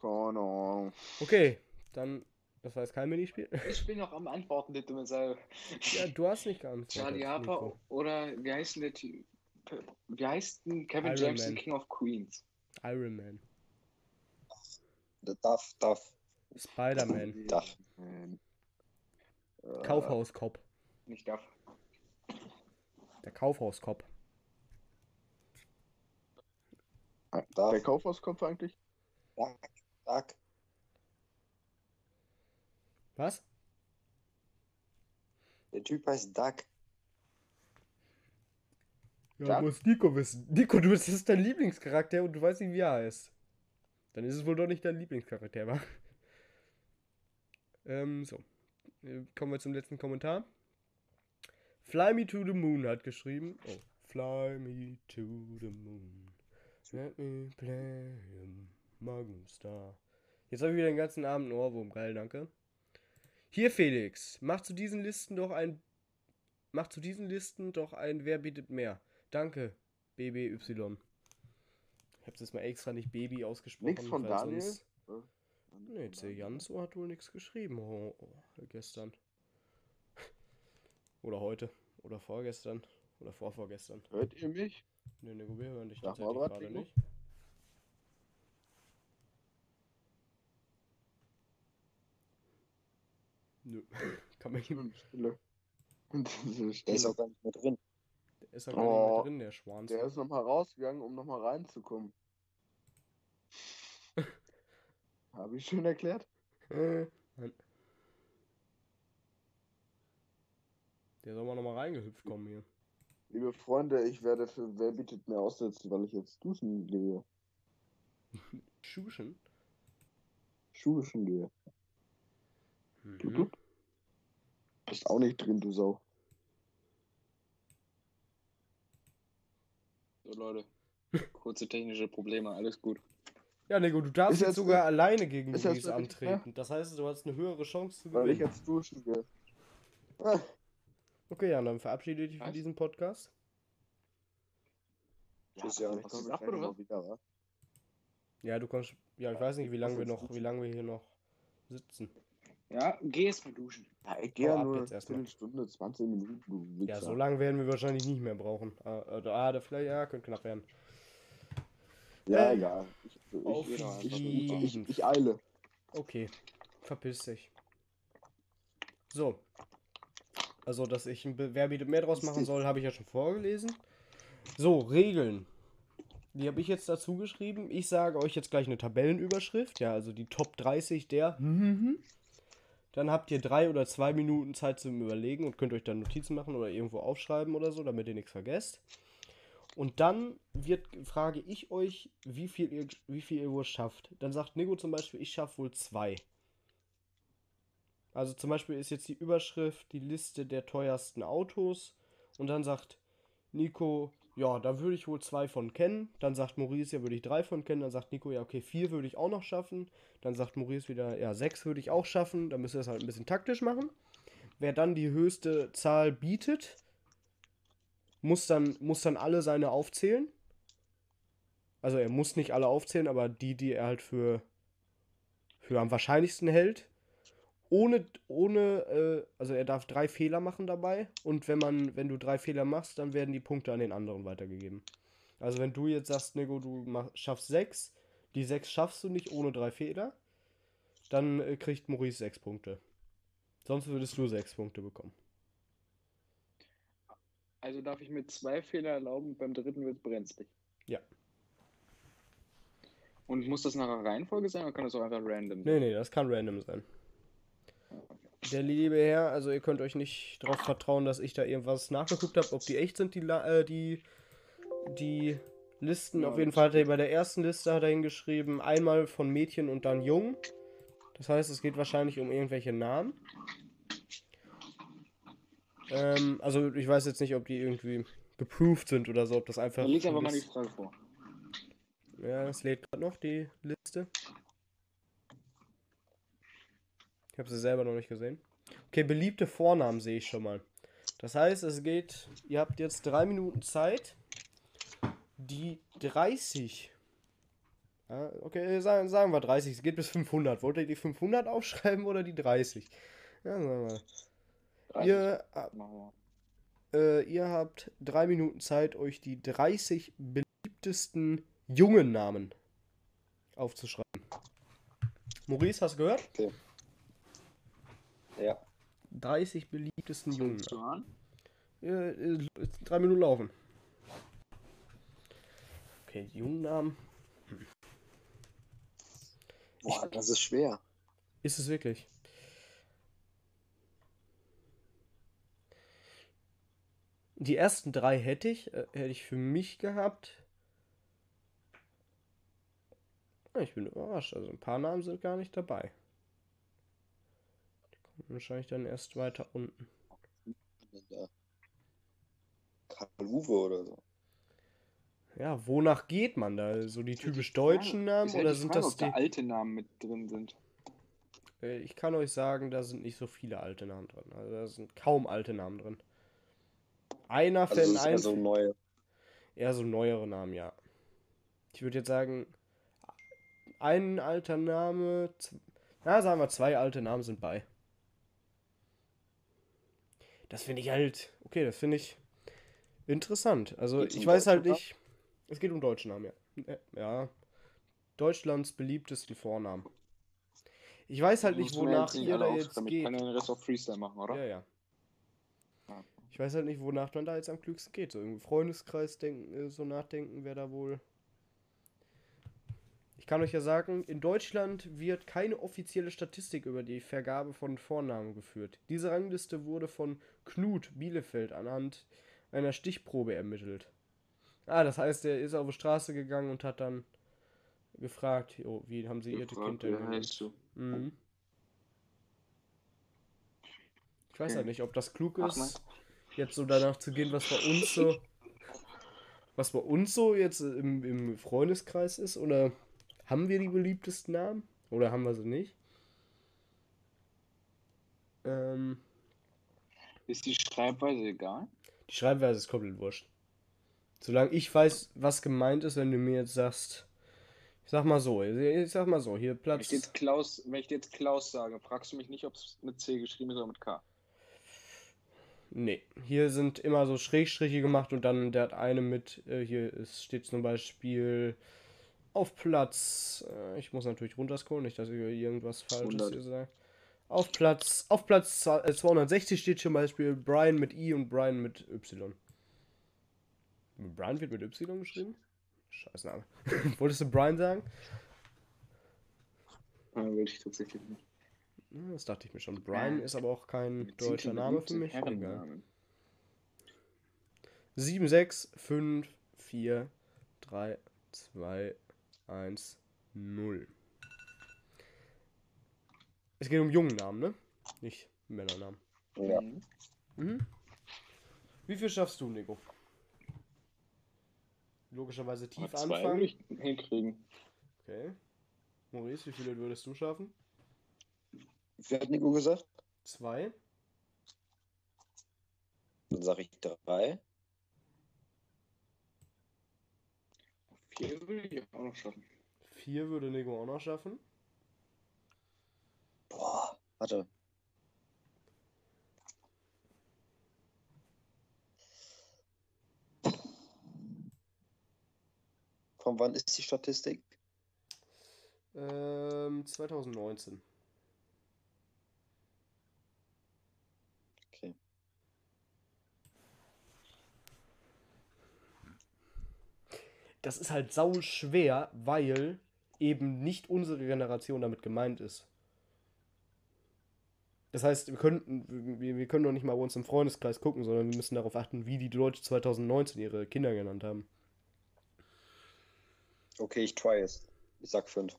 Keine Ahnung. Okay, dann das war jetzt kein Minispiel. Ich bin noch am Antworten, der dumme Sau. Ja, du hast nicht geantwortet. Charlie Harper Nico. oder wie heißt denn der Typ? Wie heißt denn Kevin Iron Jackson, Man. King of Queens? Iron Man. Der Duff, Duff. Spider-Man. Duff. Kaufhauskopf. Nicht Duff. Der Kaufhauskopf. Der Duff. Kaufhauskopf eigentlich? Duck. Duck. Was? Der Typ heißt Duck. Ja, Jack? muss Nico wissen. Nico, du bist das ist dein Lieblingscharakter und du weißt nicht, wie er heißt. Dann ist es wohl doch nicht dein Lieblingscharakter, wa? Ähm, so. Äh, Kommen wir zum letzten Kommentar. Fly Me to the Moon hat geschrieben. Oh. Fly me to the moon. Let me play a Magnum Star. Jetzt habe ich wieder den ganzen Abend einen Ohrwurm. Geil, danke. Hier, Felix. Mach zu diesen Listen doch ein. Mach zu diesen Listen doch ein Wer bietet mehr. Danke, BBY. Ich hab's jetzt mal extra nicht Baby ausgesprochen. Nix von Daniel? sonst- Nee, C. Janso hat wohl nichts geschrieben. Oh, oh, gestern. Oder heute. Oder vorgestern. Oder vorvorgestern. Hört ihr mich? Nee, nee, wir hören dich Sag tatsächlich mal gerade nicht. Nö. Kann man Schön Stille. Der ist auch gar nicht mehr drin. Der ist auch gar nicht Oh, mehr drin, der Schwanz. Der ist nochmal rausgegangen, um nochmal reinzukommen. Habe ich schon erklärt? Nein. Der soll mal nochmal reingehüpft kommen hier. Liebe Freunde, ich werde für Wer bietet mehr aussetzen, weil ich jetzt duschen gehe. Schuschen. Schuschen gehe. Du, Mhm. du. Bist auch nicht drin, du Sau. So, Leute. Kurze technische Probleme, alles gut. Ja, Nico, du darfst Ist jetzt sogar alleine gegen wirklich antreten. Das heißt, du hast eine höhere Chance zu Weil ich gewinnen. jetzt duschen gehe. Okay, ja, dann verabschiede dich von diesem Podcast. Tschüss, ja. Hast ich ab, gleich oder wieder, wa? Ja, du kommst. Ja, ich weiß nicht, wie lange wir noch, wie lange wir hier noch sitzen. Ja, geh erst mal duschen. Ja, ich gehe ja nur jetzt eine erstmal. Viertelstunde, 20 Minuten. Ja, so lange werden wir wahrscheinlich nicht mehr brauchen. Ah, oder, ah, da vielleicht, ja, könnte knapp werden. Ja, Äh, egal. Ich, ich, auf ich, ich, ich, ich eile. Okay, verpiss dich. So. Also, dass ich ein Be- Wer bietet mehr draus machen soll, habe ich ja schon vorgelesen. So, Regeln. Die habe ich jetzt dazu geschrieben. Ich sage euch jetzt gleich eine Tabellenüberschrift. Ja, also die Top 30 der. Dann habt ihr drei oder zwei Minuten Zeit zum Überlegen und könnt euch dann Notizen machen oder irgendwo aufschreiben oder so, damit ihr nichts vergesst. Und dann wird, frage ich euch, wie viel ihr, wie viel ihr wohl schafft. Dann sagt Nico zum Beispiel, ich schaffe wohl zwei. Also zum Beispiel ist jetzt die Überschrift die Liste der teuersten Autos. Und dann sagt Nico, ja, da würde ich wohl zwei von kennen. Dann sagt Maurice, ja, würde ich drei von kennen. Dann sagt Nico, ja, okay, vier würde ich auch noch schaffen. Dann sagt Maurice wieder, ja, sechs würde ich auch schaffen. Dann müsst ihr das halt ein bisschen taktisch machen. Wer dann die höchste Zahl bietet, muss dann, muss dann alle seine aufzählen. Also er muss nicht alle aufzählen, aber die, die er halt für, für am wahrscheinlichsten hält. Ohne, ohne, äh, also er darf drei Fehler machen dabei. Und wenn man, wenn du drei Fehler machst, dann werden die Punkte an den anderen weitergegeben. Also wenn du jetzt sagst, Nico, du mach, schaffst sechs, die sechs schaffst du nicht ohne drei Fehler, dann äh, kriegt Maurice sechs Punkte. Sonst würdest du sechs Punkte bekommen. Also darf ich mir zwei Fehler erlauben, beim dritten wird es brenzlig. Ja. Und muss das nach einer Reihenfolge sein oder kann das auch einfach random sein? Nee, nee, das kann random sein. Der liebe Herr, also ihr könnt euch nicht darauf vertrauen, dass ich da irgendwas nachgeguckt habe, ob die echt sind, die, äh, die, die Listen. Ja, Auf jeden Fall hat er bei der ersten Liste hat er hingeschrieben, einmal von Mädchen und dann Jung. Das heißt, es geht wahrscheinlich um irgendwelche Namen. Ähm, also ich weiß jetzt nicht, ob die irgendwie geproved sind oder so, ob das einfach. Lies schon einfach mal die. Frage vor. Ja, es lädt gerade noch die Liste. Ich habe sie selber noch nicht gesehen. Okay, beliebte Vornamen sehe ich schon mal. Das heißt, es geht, ihr habt jetzt drei Minuten Zeit, die 30. Ja, okay, sagen, sagen wir 30, es geht bis 500. Wollt ihr die 500 aufschreiben oder die 30? Ja, sagen wir. Drei. Ihr, äh, äh, ihr habt drei Minuten Zeit, euch die 30 beliebtesten jungen Namen aufzuschreiben. Maurice, hast du gehört? Ja. 30 beliebtesten jungen an? Äh, drei Minuten laufen. Okay, die jungen Namen. Boah, das ist schwer. Ist es wirklich? Die ersten drei hätte ich, äh, hätte ich für mich gehabt. Ah, Ich bin überrascht, also ein paar Namen sind gar nicht dabei. Wahrscheinlich dann erst weiter unten. Ja. Karl-Uwe oder so. Ja, wonach geht man da? So die typisch deutschen Namen oder sind das ob da die? alte Namen mit drin sind? Äh, Ich kann euch sagen, da sind nicht so viele alte Namen drin. Also da sind kaum alte Namen drin. Einer Also fällt ein. eher so neue. Eher so neuere Namen, ja. Ich würde jetzt sagen, ein alter Name, na, sagen wir, zwei alte Namen sind bei. Das finde ich halt, okay, das finde ich interessant. Also Geht's um ich weiß halt nicht, es geht um deutsche Namen, ja. Ja, Deutschlands beliebtesten Vornamen. Ich weiß halt nicht, wonach ihr da jetzt aufschreiben. Ich kann geht. ja den Rest auf Freestyle machen, oder? Ja, ja. Ja. Ich weiß halt nicht, wonach man da jetzt am klügsten geht. So im Freundeskreis denken, äh, so nachdenken, wer da wohl. Ich kann euch ja sagen, in Deutschland wird keine offizielle Statistik über die Vergabe von Vornamen geführt. Diese Rangliste wurde von Knut Bielefeld anhand einer Stichprobe ermittelt. Ah, das heißt, er ist auf die Straße gegangen und hat dann gefragt, jo, wie haben sie ihr Kind denn genannt? heißt du? Mhm. Ich weiß halt nicht, ob das klug ist, jetzt so danach zu gehen, was bei uns so, was bei uns so jetzt im, im Freundeskreis ist, oder haben wir die beliebtesten Namen? Oder haben wir sie nicht? Ähm, Ist die Schreibweise egal? die Schreibweise ist komplett wurscht. Solange ich weiß, was gemeint ist, wenn du mir jetzt sagst, ich sag mal so, ich sag mal so, hier Wenn ich Platz. jetzt Klaus, wenn ich dir jetzt Klaus sage, fragst du mich nicht, ob es mit C geschrieben ist oder mit K. Nee, hier sind immer so Schrägstriche gemacht und dann der hat eine mit, äh, hier ist, steht zum Beispiel auf Platz, äh, ich muss natürlich runterscrollen, nicht, dass ich irgendwas Falsches 100. hier sage. Auf Platz, auf Platz za- äh, 260 steht zum Beispiel Brian mit I und Brian mit Y. Brian wird mit Y geschrieben? Scheiß Name. Wolltest du Brian sagen? Äh, will ich tatsächlich nicht. Hm, Das dachte ich mir schon. Brian Äh, ist aber auch kein Mit deutscher Name für mich. Egal. Herrennamen? 7, 6, 5, 4, 3, 2, 1, 0. Es geht um jungen Namen, ne? Nicht Männernamen. Ja. Mhm. Wie viel schaffst du, Nico? Logischerweise tief Aber zwei anfangen. ich hinkriegen. Okay. Maurice, wie viele würdest du schaffen? Wie hat Nico gesagt? Zwei. Dann sage ich drei. Vier würde ich auch noch schaffen. Vier würde Nico auch noch schaffen. Boah, warte. Von wann ist die Statistik? Ähm, 2019. Okay. Das ist halt sau schwer, weil eben nicht unsere Generation damit gemeint ist. Das heißt, wir, könnten, wir, wir können doch nicht mal bei uns im Freundeskreis gucken, sondern wir müssen darauf achten, wie die Leute 2019 ihre Kinder genannt haben. Okay, ich try es. Ich sag 5.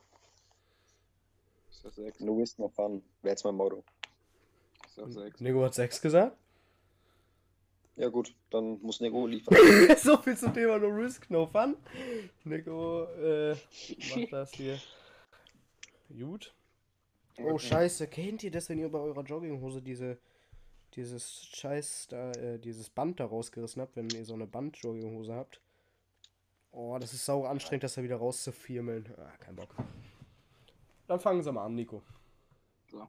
Ich sag 6. No risk, no fun. Wäre jetzt mein Motto. Ich sag 6. Nico hat 6 gesagt. Ja gut, dann muss Nico liefern. so viel zum Thema No Risk, No Fun. Nico äh, macht das hier. Gut. Oh scheiße, kennt ihr das, wenn ihr bei eurer Jogginghose diese dieses Scheiß da, äh, dieses Band da rausgerissen habt, wenn ihr so eine Band-Jogginghose habt? Oh, das ist sauer anstrengend, das da wieder rauszufirmeln. Ah, kein Bock. Dann fangen Sie mal an, Nico. So.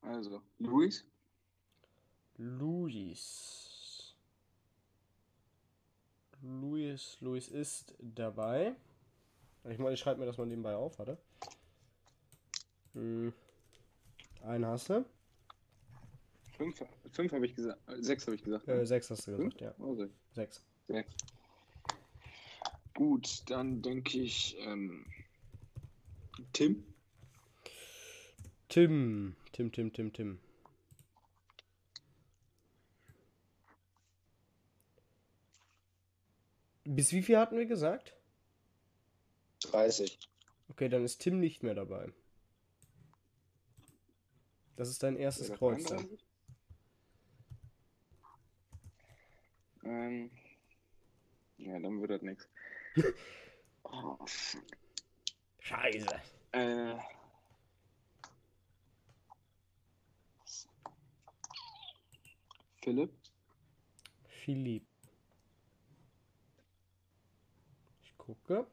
Also, Luis, Luis. Luis, Luis ist dabei. Ich meine, ich schreibe mir das mal nebenbei auf, warte. Hm. Einen hast du. 5 fünf habe ich gesagt. 6 habe ich gesagt. Äh, sechs hast du Fünf? gesagt, ja. Oh, sechs. Sechs. Sechs. Gut, dann denke ich ähm, Tim. Tim. Tim, Tim, Tim, Tim. Bis wie viel hatten wir gesagt? 30. Okay, dann ist Tim nicht mehr dabei. Das ist dein erstes Oder Kreuz dann. 33? Ähm, ja, dann wird das nichts. Oh. Scheiße. Äh, Philipp. Philipp. Ich gucke.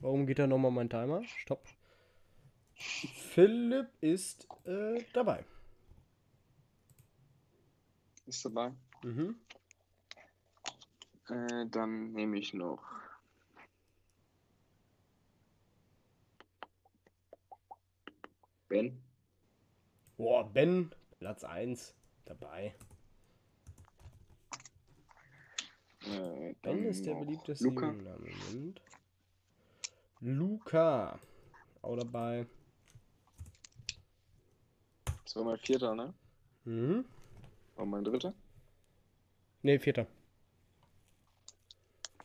Warum geht da nochmal mein Timer? Stopp. Philipp ist äh, dabei. Ist dabei. Mhm. Äh, dann nehme ich noch. Ben. Boah, Ben, Platz 1, dabei. Äh, Ben dann ist der beliebteste Luca. Moment. Luca, auch dabei. Das war mein vierter, ne? Mhm. War mein dritter? Ne, vierter.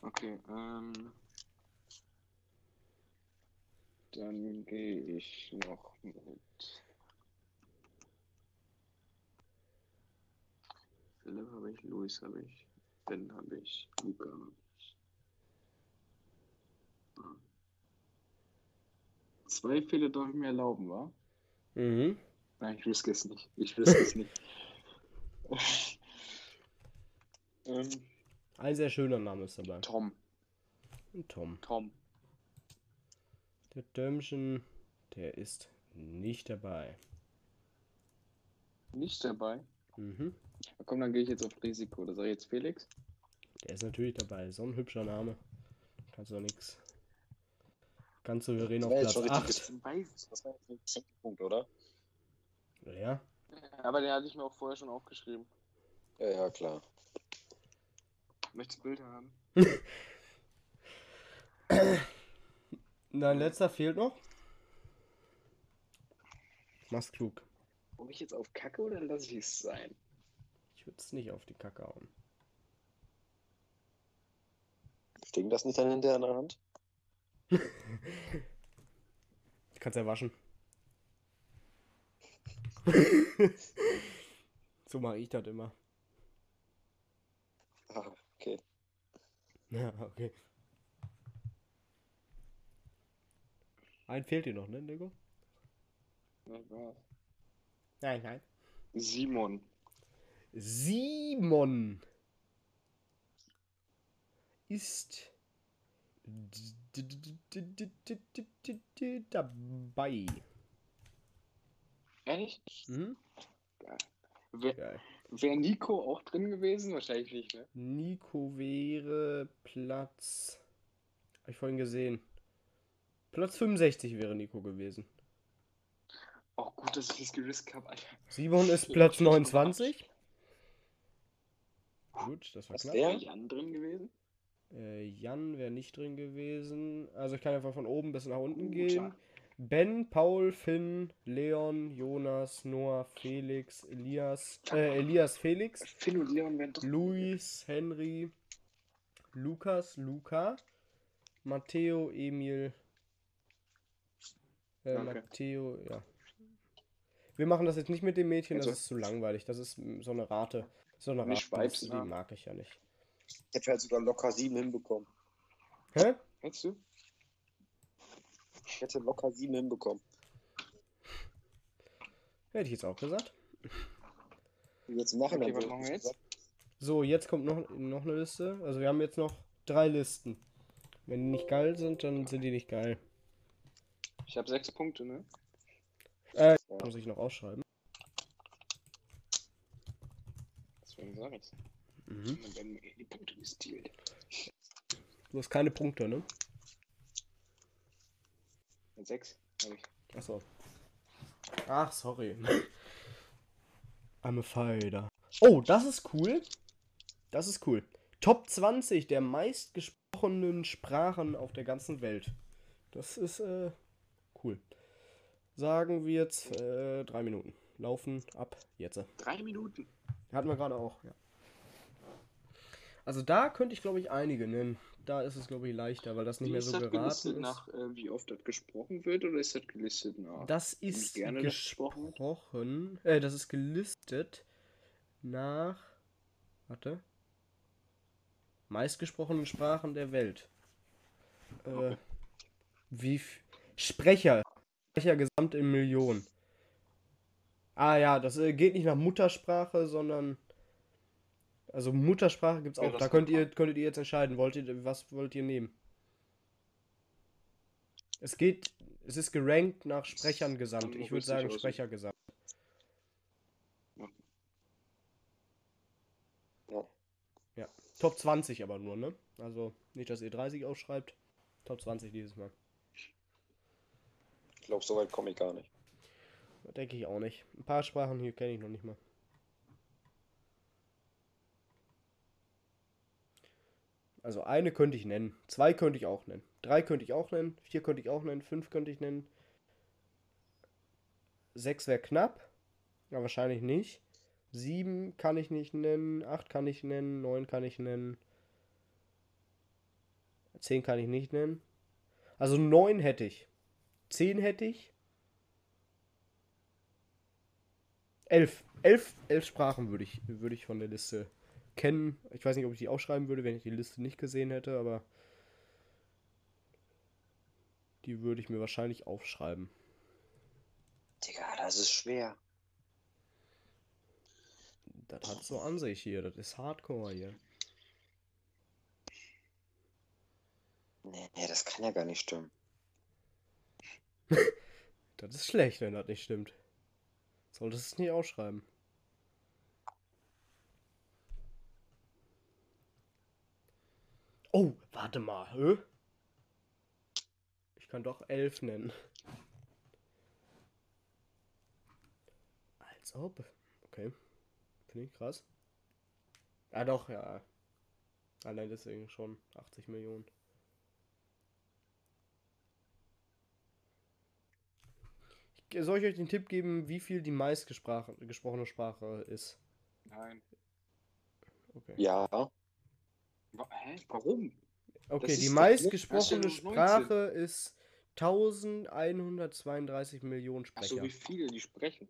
Okay, ähm. Dann gehe ich noch mit. Philipp habe ich, Luis habe ich, Ben habe ich, Luca. Zwei Fehler darf ich mir erlauben, wa? Mhm. Nein, ich riske es nicht. Ich riske es nicht. ähm, Ein sehr schöner Name ist dabei. Tom. Tom. Tom. Der Dömchen, der ist nicht dabei. Nicht dabei. Mhm. Komm, dann gehe ich jetzt auf Risiko. Da sage ich jetzt Felix. Der ist natürlich dabei. So ein hübscher Name. Kannst du nichts. Ganz souverän Das auf Platz schon richtig 8. Weiß. Das war jetzt ein Punkt, oder? Ja. Aber den hatte ich mir auch vorher schon aufgeschrieben. Ja, ja, klar. Möchtest du Bilder haben? Dein letzter fehlt noch. Mach's klug. Ob ich jetzt auf Kacke oder lasse ich es sein? Ich würde es nicht auf die Kacke hauen. Stinkt das nicht dann in der Hand? Du kannst ja waschen. so mache ich das immer. Ah, okay. Ja, okay. Ein fehlt dir noch, ne, Nico? Nein, nein. Simon. Simon ist dabei. Echt? Mhm. Wäre wär Nico auch drin gewesen? Wahrscheinlich nicht, ne? Nico wäre Platz. Hab ich vorhin gesehen. Platz 65 wäre Nico gewesen. Auch gut, dass ich das gerissen habe, Alter. Simon ist Platz 29. Gut, das war Was knapp. der? Wäre Jan drin gewesen? Äh, Jan wäre nicht drin gewesen. Also ich kann einfach von oben bis nach unten Uh, gehen. klar. Ben, Paul, Finn, Leon, Jonas, Noah, Felix, Elias, äh, Elias Felix, Finn und Leon werden drin. Luis, Henry, Lukas, Luca, Matteo, Emil, äh, Okay. Matteo, ja. Wir machen das jetzt nicht mit dem Mädchen, das Also- ist zu langweilig. Das ist so eine Rate. So eine Nicht Rate, Vibes, die mag ich ja nicht. Ich hätte halt sogar locker sieben hinbekommen. Hä? Hättest du? Ich hätte locker sieben hinbekommen. Hätte ich jetzt auch gesagt. Jetzt machen Okay, was machen wir jetzt? So, jetzt kommt noch, noch eine Liste. Also wir haben jetzt noch drei Listen. Wenn die nicht geil sind, dann sind die nicht geil. Ich habe sechs Punkte, ne? Äh, muss ich noch ausschreiben. Deswegen sag ich's. Mhm. Dann werden mir die Punkte gestealt. Du hast keine Punkte, ne? Mit sechs habe ich. Achso. Ach, sorry. I'm a fighter. Oh, das ist cool. Das ist cool. Top 20 der meistgesprochenen Sprachen auf der ganzen Welt. Das ist äh, cool. Sagen wir jetzt äh, drei Minuten. Laufen ab jetzt. Drei Minuten. Hatten wir gerade auch, ja. Also da könnte ich, glaube ich, einige nennen. Da ist es, glaube ich, leichter, weil das nicht Wie mehr ist so das geraten gelistet ist. nach, äh, wie oft das gesprochen wird, oder ist das gelistet nach? Das ist gerne das gesprochen gesprochen. Äh, das ist gelistet nach. Warte. Meistgesprochenen Sprachen der Welt. Äh, Okay. wie. Sprecher. Sprecher gesamt in Millionen. Ah ja, das äh, geht nicht nach Muttersprache, sondern. Also Muttersprache gibt's Ja, auch. das Da könnt ihr, könntet ihr jetzt entscheiden. Wollt ihr, was wollt ihr nehmen? Es geht. Es ist gerankt nach Sprechern gesamt. Ich würde sagen. Sprecher gesamt. Ja. Top 20 aber nur, ne? Also nicht, dass ihr 30 aufschreibt. Top 20 dieses Mal. Ich glaube, so weit komme ich gar nicht. Denke ich auch nicht. Ein paar Sprachen hier kenne ich noch nicht mal. Also eine könnte ich nennen. Zwei könnte ich auch nennen. Drei könnte ich auch nennen. Vier könnte ich auch nennen. Fünf könnte ich nennen. Sechs wäre knapp. Ja, wahrscheinlich nicht. Sieben kann ich nicht nennen. Acht kann ich nennen. Neun kann ich nennen. Zehn kann ich nicht nennen. Also neun hätte ich. Zehn hätte ich. Elf. Elf, elf Sprachen würde ich, würde ich von der Liste kennen. Ich weiß nicht, ob ich die aufschreiben würde, wenn ich die Liste nicht gesehen hätte, aber die würde ich mir wahrscheinlich aufschreiben. Digga, das ist schwer. Das hat so an sich hier. Das ist Hardcore hier. Nee, nee, das kann ja gar nicht stimmen. Das ist schlecht, wenn das nicht stimmt. Solltest es nicht aufschreiben. Oh, warte mal. Hä? Ich kann doch elf nennen. Als ob. Okay. Finde ich krass. Ah doch, ja. Allein deswegen schon 80 Millionen. Soll ich euch den Tipp geben, wie viel die meistgesprochene Sprache ist? Nein. Okay. Ja, Hä? Warum? Okay, die meistgesprochene ja Sprache ist 1132 Millionen Achso, Sprecher. wie viele die sprechen?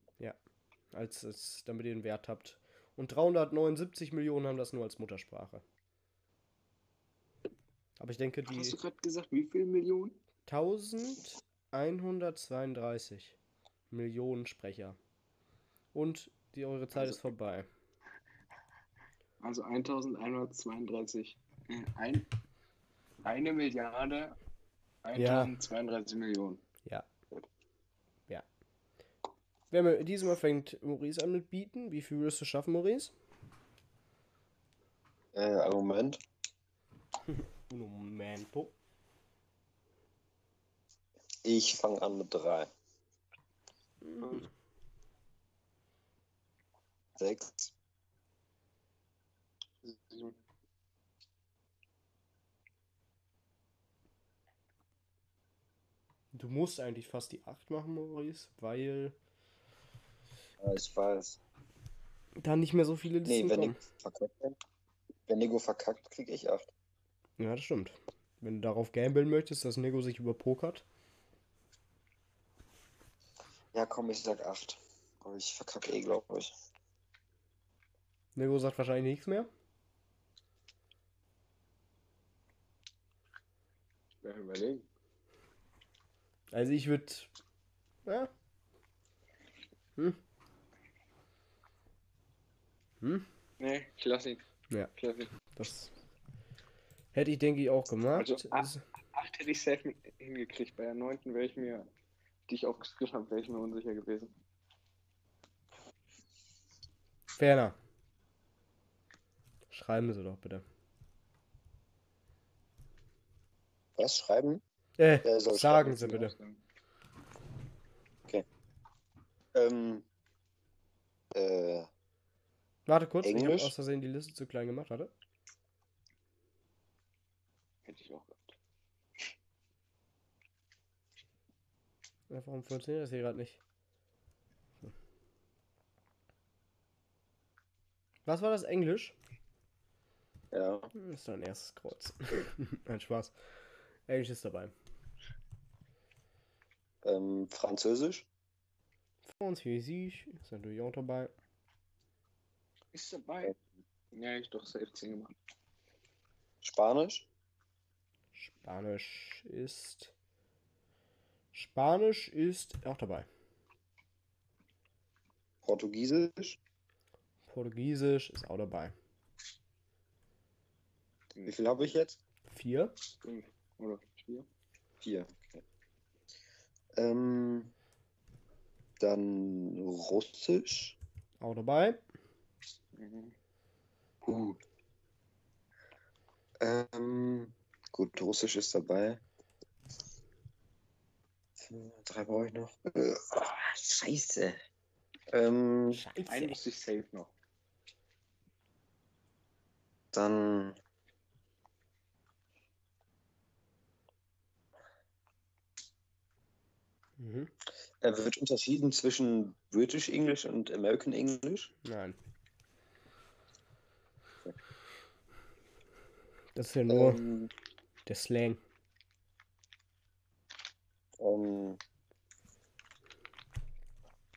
als es, damit ihr den Wert habt. Und 379 Millionen haben das nur als Muttersprache. Aber ich denke, Was hast du die gerade gesagt? Wie viele Millionen? 1132 Millionen Sprecher. Und die eure Zeit Also- ist vorbei. Also 1132. Äh, ein, eine Milliarde 1032 Millionen. Ja. Ja. Wer mir, diesmal fängt Maurice an mit Bieten. Wie viel wirst du schaffen, Maurice? äh, Moment. Un momento. Ich fange an mit drei. Mhm. Sechs. Sieben. Du musst eigentlich fast die 8 machen, Maurice, weil. Ja, ich weiß. Da nicht mehr so viele Listen nee, wenn kommen. Verkackt, wenn Nego verkackt, krieg ich 8. Ja, das stimmt. Wenn du darauf gambeln möchtest, dass Nego sich überpokert, ja, komm, ich sag 8. Aber ich verkacke eh, glaube ich. Nego sagt wahrscheinlich nichts mehr. Ja, überlegen. Also ich würde. Ja. Hm. Hm. Nee, ich lass ihn. Ja. Ich lass ihn. Das hätte ich, denke ich, auch gemacht. Also, ah. Ist- Acht hätte ich safe mit- hingekriegt. Bei der neunten wäre ich mir, die ich aufgeschrieben habe, wäre ich mir unsicher gewesen. Ferner. Schreiben Sie doch bitte. Was schreiben? Äh, soll sagen schreiben? Sie bitte. Ähm. Äh. Warte kurz, ich habe Englisch? aus Versehen die Liste zu klein gemacht, warte. Hätte ich auch gehabt. Ja, Warum funktioniert das hier gerade nicht? Hm. Was war das? Englisch? Ja. Hm, Ist dein erstes Kreuz. Ein Spaß. Englisch ist dabei. Ähm, Französisch. Französisch ist natürlich auch dabei. Ist dabei. Ja, ich doch safe 10 gemacht. Spanisch. Spanisch ist. Spanisch ist auch dabei. Portugiesisch. Portugiesisch ist auch dabei. Wie viel habe ich jetzt? Vier. Oder vier. Vier. Okay. Ähm, dann Russisch. Auch dabei. Mhm. Uh. Ähm, gut, Russisch ist dabei. Drei brauche ich noch. Ah, scheiße. Ähm, Einen Scheiße. wusste ich safe noch. dann. Mhm. Er wird unterschieden zwischen British English und American English. Nein. Das ist ja nur Ähm, der Slang. Ähm,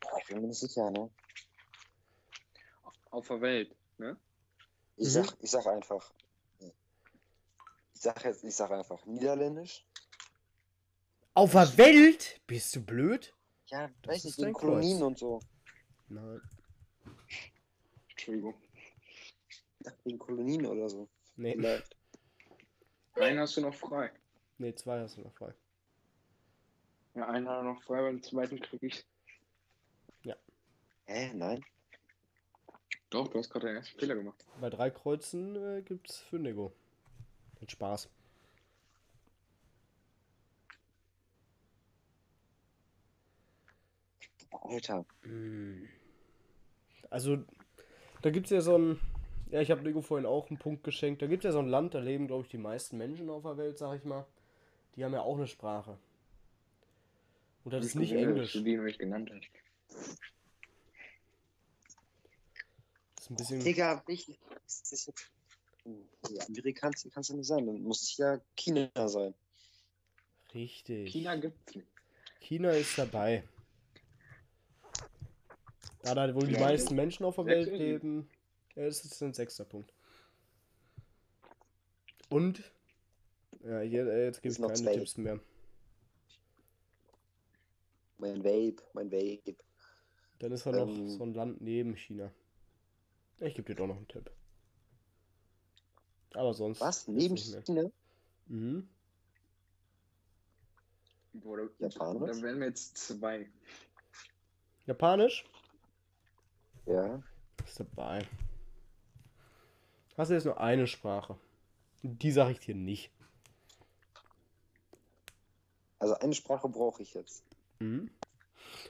boah, ich bin mir nicht sicher, ne? Auf der Welt, ne? Ich Mhm. sag, ich sag einfach. Ich sag jetzt, ich sag einfach Niederländisch. Auf der Welt? Bist du blöd? Ja, Das weiß ist nicht, dein Kolonien Kreuz. und so. Nein. Entschuldigung. Wegen Kolonien oder so. Nee. Vielleicht. Einen hast du noch frei. Nee, zwei hast du noch frei. Ja, einen hat er noch frei, weil den zweiten krieg ich. Hä, nein? Doch, du hast gerade den ersten Fehler gemacht. Bei drei Kreuzen äh, gibt's für Nego. Mit Spaß. Alter. Mm. Also, da gibt's ja so ein. Ja, ich habe Lego vorhin auch einen Punkt geschenkt. Da gibt's ja so ein Land, da leben, glaube ich, die meisten Menschen auf der Welt, sag ich mal. Die haben ja auch eine Sprache. Und das ist nicht Englisch. Du die noch nicht genannt hast. Das ist ein bisschen. Digga, ich. Jetzt. Ja, Amerikansk kann es ja nicht sein. Dann muss es ja China sein. Richtig. China gibt's nicht. China ist dabei. Da da wohl die Ja. meisten Menschen auf der Welt leben, ja, das ist ein sechster Punkt. Und, ja, hier, äh, jetzt gibt es keine. Tipps mehr. Mein Vape, mein Vape. Dann ist da noch Ähm. so ein Land neben China. Ich gebe dir doch noch einen Tipp. Aber sonst. Was? Neben. China? Mhm. Japanisch? da wären wir jetzt zwei. Japanisch Ja. ist dabei. Hast du jetzt nur eine Sprache? Die sage ich dir nicht. Also eine Sprache brauche ich jetzt. Mhm.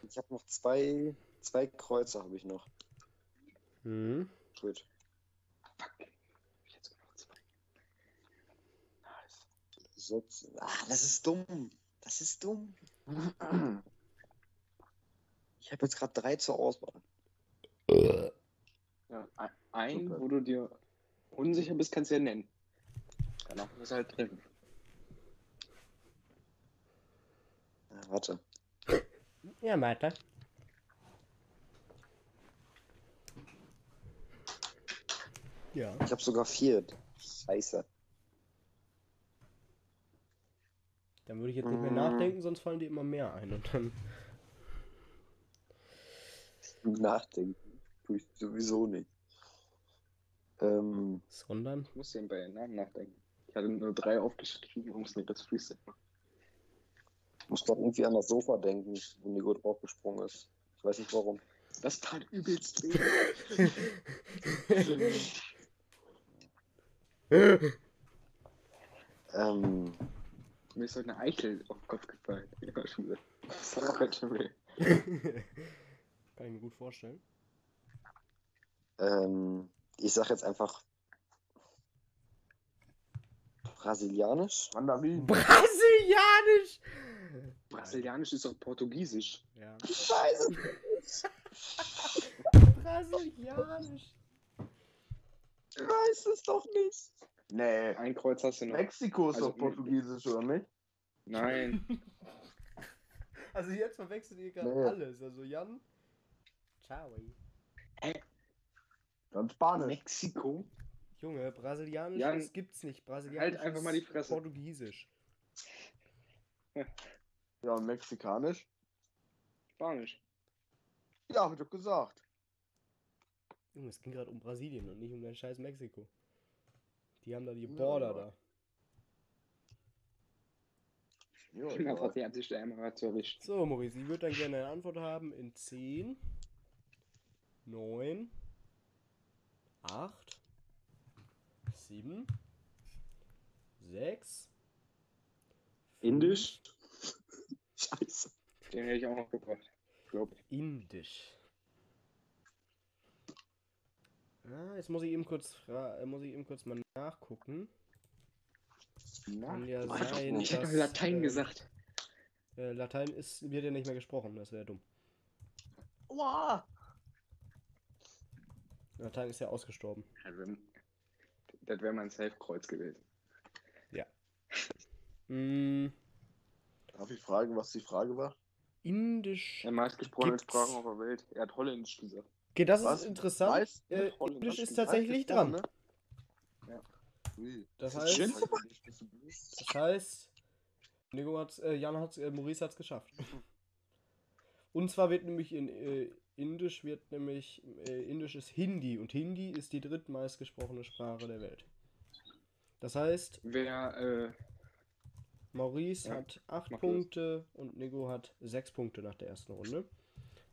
Ich habe noch zwei, zwei Kreuze habe ich noch. Mhm. Gut. Fuck. Ich sogar noch zwei. Nice. Ah, das ist dumm. Das ist dumm. Ich habe jetzt gerade drei zur Auswahl. Ja, ein- ein, Super. wo du dir unsicher bist, kannst du ja nennen. Danach ist halt drin. Ja, warte. Ja, weiter. Ja. Ich habe sogar vier. Scheiße. Dann würde ich jetzt nicht mehr Mm. nachdenken, sonst fallen dir immer mehr ein. Und dann. Nachdenken. Tue ich sowieso nicht. Ähm, Sondern. Ich muss ja bei den Namen nachdenken. Ich hatte nur drei aufgeschrieben, um es nicht das Freestyle machen. Ich muss doch irgendwie an das Sofa denken, wo Nico draufgesprungen ist. Ich weiß nicht warum. Das tat übelst weh. Ähm, Mir ist heute eine Eichel auf den Kopf gefallen. Ja, schon wieder. Das auch ganz schön weh. Kann ich mir gut vorstellen. ähm, ich sag jetzt einfach brasilianisch. Mandarin. Brasilianisch! Brasilianisch ist auch Portugiesisch. Ja. Scheiße. Brasilianisch. Ich weiß es doch nicht. Nee. Ein Kreuz hast du noch. Mexiko ist Also, doch Portugiesisch, oder nicht? Nein. Also jetzt verwechselt ihr gerade Nee. alles. Also Jan. Ciao. Dann Spanisch. Mexiko? Junge, Brasilianisch Jan, das gibt's nicht. Brasilianisch halt einfach mal die Fresse. Portugiesisch. Ja, und Mexikanisch? Spanisch. Ja, hab ich doch gesagt. Junge, es ging gerade um Brasilien und nicht um dein scheiß Mexiko. Die haben da die Border da. Die hat sich da einmal zu erwischt. So, Maurice, ich würde dann gerne eine Antwort haben in 10, 9, 8, 7, 6, Indisch? Scheiße. Den hätte ich auch noch gebracht. Glaub ich. Indisch. Ah, jetzt muss ich eben kurz äh, muss ich eben kurz mal nachgucken. Kann ja sein. Ich hätte Latein äh, gesagt. Äh, Latein ist, wird ja nicht mehr gesprochen, das wäre dumm. Wow. Latein ist ja ausgestorben. Das wäre mein Safe-Kreuz gewesen. Mm, Darf ich fragen, was die Frage war? Indisch. Der meistgesprochene Sprachen auf der Welt. Er hat Holländisch gesagt. Okay, das Was? ist interessant. Äh, Holländisch Indisch ist tatsächlich dran. ne? Ja. Ui. Das Ist heißt-. Das heißt, Nico hat's, äh, Jan hat's, äh, Maurice hat's geschafft. Und zwar wird nämlich in äh, Indisch wird nämlich äh, Indisch ist Hindi und Hindi ist die drittmeist gesprochene Sprache der Welt. Das heißt, Wer, äh, Maurice Ja, hat 8 mach Punkte und Nico hat 6 Punkte nach der ersten Runde.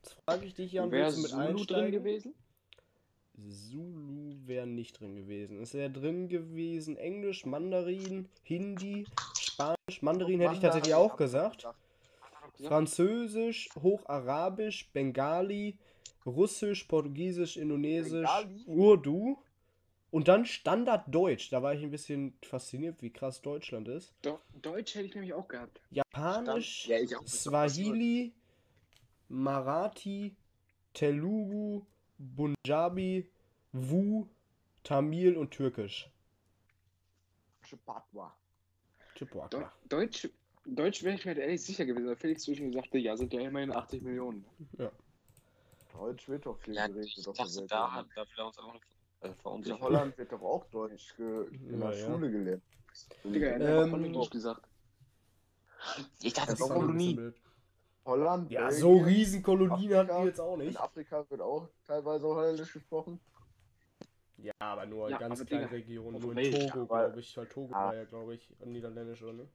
Jetzt frage ich dich, Jan, wer willst du mit Zulu drin einsteigen? gewesen? Zulu wäre nicht drin gewesen. Es wäre drin gewesen Englisch, Mandarin, Hindi, Spanisch. Mandarin hätte ich tatsächlich auch gesagt. Französisch, Hocharabisch, Bengali, Russisch, Portugiesisch, Indonesisch, Bengali? Urdu und dann Standarddeutsch. Da war ich ein bisschen fasziniert, wie krass Deutschland ist. Doch, Deutsch hätte ich nämlich auch gehabt. Japanisch, Ja, ich auch. Swahili, Marathi, Telugu, Punjabi, Wu, Tamil und Türkisch. Chipatwa. Chipwaka. Deu Deutsch, Deutsch wäre ich mir halt ehrlich sicher gewesen, weil Felix zwischen sagte, ja, sind ja immerhin 80 Millionen. Deutsch wird doch viel Ja, geredet ich dachte, da da wir uns einfach äh, In verunsichert. Holland wird doch auch Deutsch ge in Ja, der ja. Schule gelernt. Digga, er hat Ähm, Holländisch gesagt. Ich dachte, Das ist Kolonie. Holland, Ja, Belgien, so Riesenkolonien hatten Afrika. die jetzt auch In nicht. Afrika wird auch teilweise Holländisch gesprochen. Ja, aber nur Ja, ganz kleine Regionen. Nur in Togo, glaube ich. Weil Togo Ah. war ja, glaube ich, niederländisch, oder ne?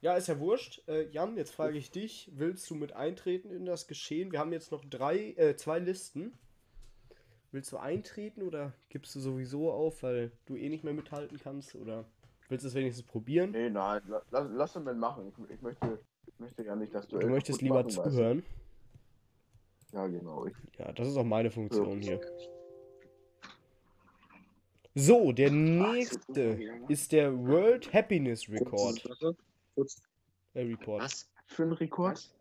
Ja, ist ja wurscht. Äh, Jan, jetzt frage ich dich, willst du mit eintreten in das Geschehen? Wir haben jetzt noch drei, äh, zwei Listen. Willst du eintreten oder gibst du sowieso auf, weil du eh nicht mehr mithalten kannst? Oder willst du es wenigstens probieren? Nee, nein, la- lass, lass ihn mal machen. Ich, ich, möchte, ich möchte ja nicht, dass du. Du möchtest lieber zuhören. Ja, genau. Ich, Ja, das ist auch meine Funktion hier. So, der nächste ist der World Happiness Record. Äh, Report. Was? für ein Rekord? Was?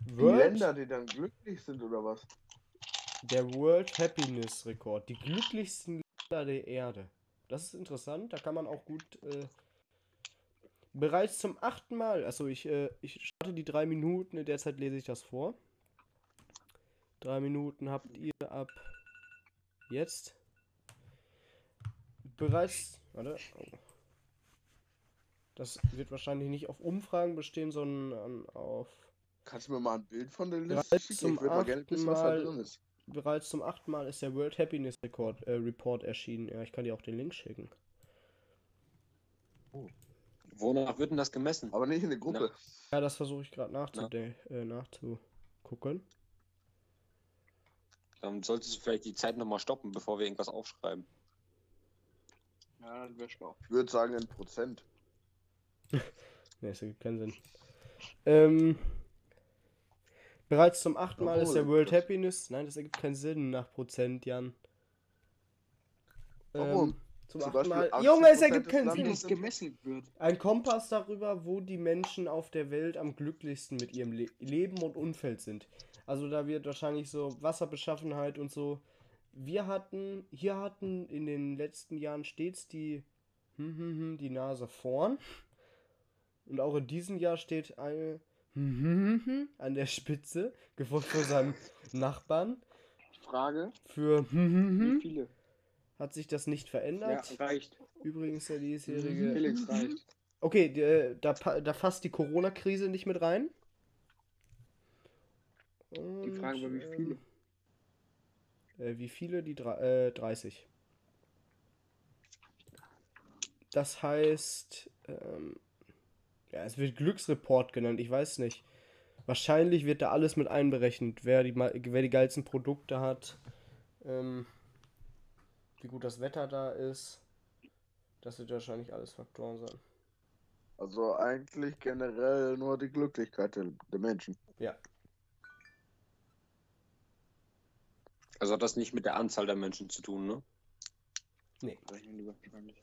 Die World, Länder, die dann glücklich sind oder was? Der World Happiness Rekord. Die glücklichsten Länder der Erde. Das ist interessant, da kann man auch gut. Äh, bereits zum achten Mal, also ich, äh, ich starte die drei Minuten, in der Zeit lese ich das vor. Drei Minuten habt ihr ab jetzt. Bereits. Warte. Oh. Das wird wahrscheinlich nicht auf Umfragen bestehen, sondern auf. Kannst du mir mal ein Bild von der Liste schicken? Ich würde mal gerne wissen, was da drin ist. Bereits zum achten Mal ist der World Happiness Record, äh, Report erschienen. Ja, ich kann dir auch den Link schicken. Wonach wird denn das gemessen? Aber nicht in der Gruppe. Ja, das versuche ich gerade nachzude äh, nachzugucken. Dann solltest du vielleicht die Zeit nochmal stoppen, bevor wir irgendwas aufschreiben. Ja, das wäre schlau. Ich würde sagen in Prozent. Ne, das ergibt keinen Sinn. Ähm, bereits zum achten Mal ist der? World Happiness. Nein, das ergibt keinen Sinn nach Prozent, Jan. Warum? Ähm, zum Zum achten Mal. Junge, es 80% ergibt keinen Sinn. das gemessen wird. Ein Kompass darüber, wo die Menschen auf der Welt am glücklichsten mit ihrem Le Leben und Umfeld sind. Also da wird wahrscheinlich so Wasserbeschaffenheit und so. Wir hatten, hier hatten in den letzten Jahren stets die, hm, hm, hm, die Nase vorn. Und auch in diesem Jahr steht eine an der Spitze, gefolgt von seinem Nachbarn. Frage: Für hm, hm, Wie viele? hat sich das nicht Ja, verändert. reicht. Übrigens der diesjährige. Felix reicht. Okay, äh, da, da fasst die Corona-Krise nicht mit rein. Die Frage war, wie Und, viele? ähm, Äh, wie viele? Die äh, 30. Das heißt, ähm, ja, es wird Glücksreport genannt, ich weiß nicht. Wahrscheinlich wird da alles mit einberechnet, wer die, wer die geilsten Produkte hat, ähm, wie gut das Wetter da ist. Das wird wahrscheinlich alles Faktoren sein. Also eigentlich generell nur die Glücklichkeit der, der Menschen. Ja. Also hat das nicht mit der Anzahl der Menschen zu tun, ne? Wahrscheinlich.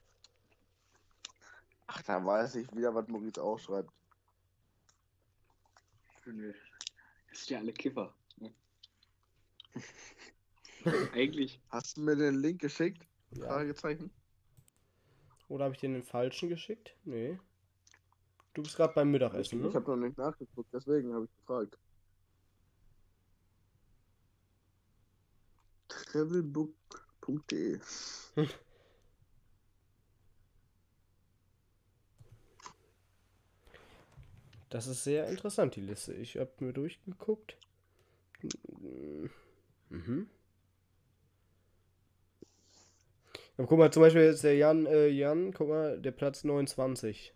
Ach, da weiß ich wieder, was Maurice aufschreibt. Das sind ja alle Kiffer. Ne? Eigentlich. Hast du mir den Link geschickt? Ja. Fragezeichen. Oder habe ich dir den falschen geschickt? Nee. Du bist gerade beim Mittagessen, Ich ne? habe noch nicht nachgeguckt, deswegen habe ich gefragt. Travelbook.de Das ist sehr interessant, die Liste. Ich habe mir durchgeguckt. Mhm. Aber guck mal, zum Beispiel jetzt der Jan, äh, Jan, guck mal, der Platz 29.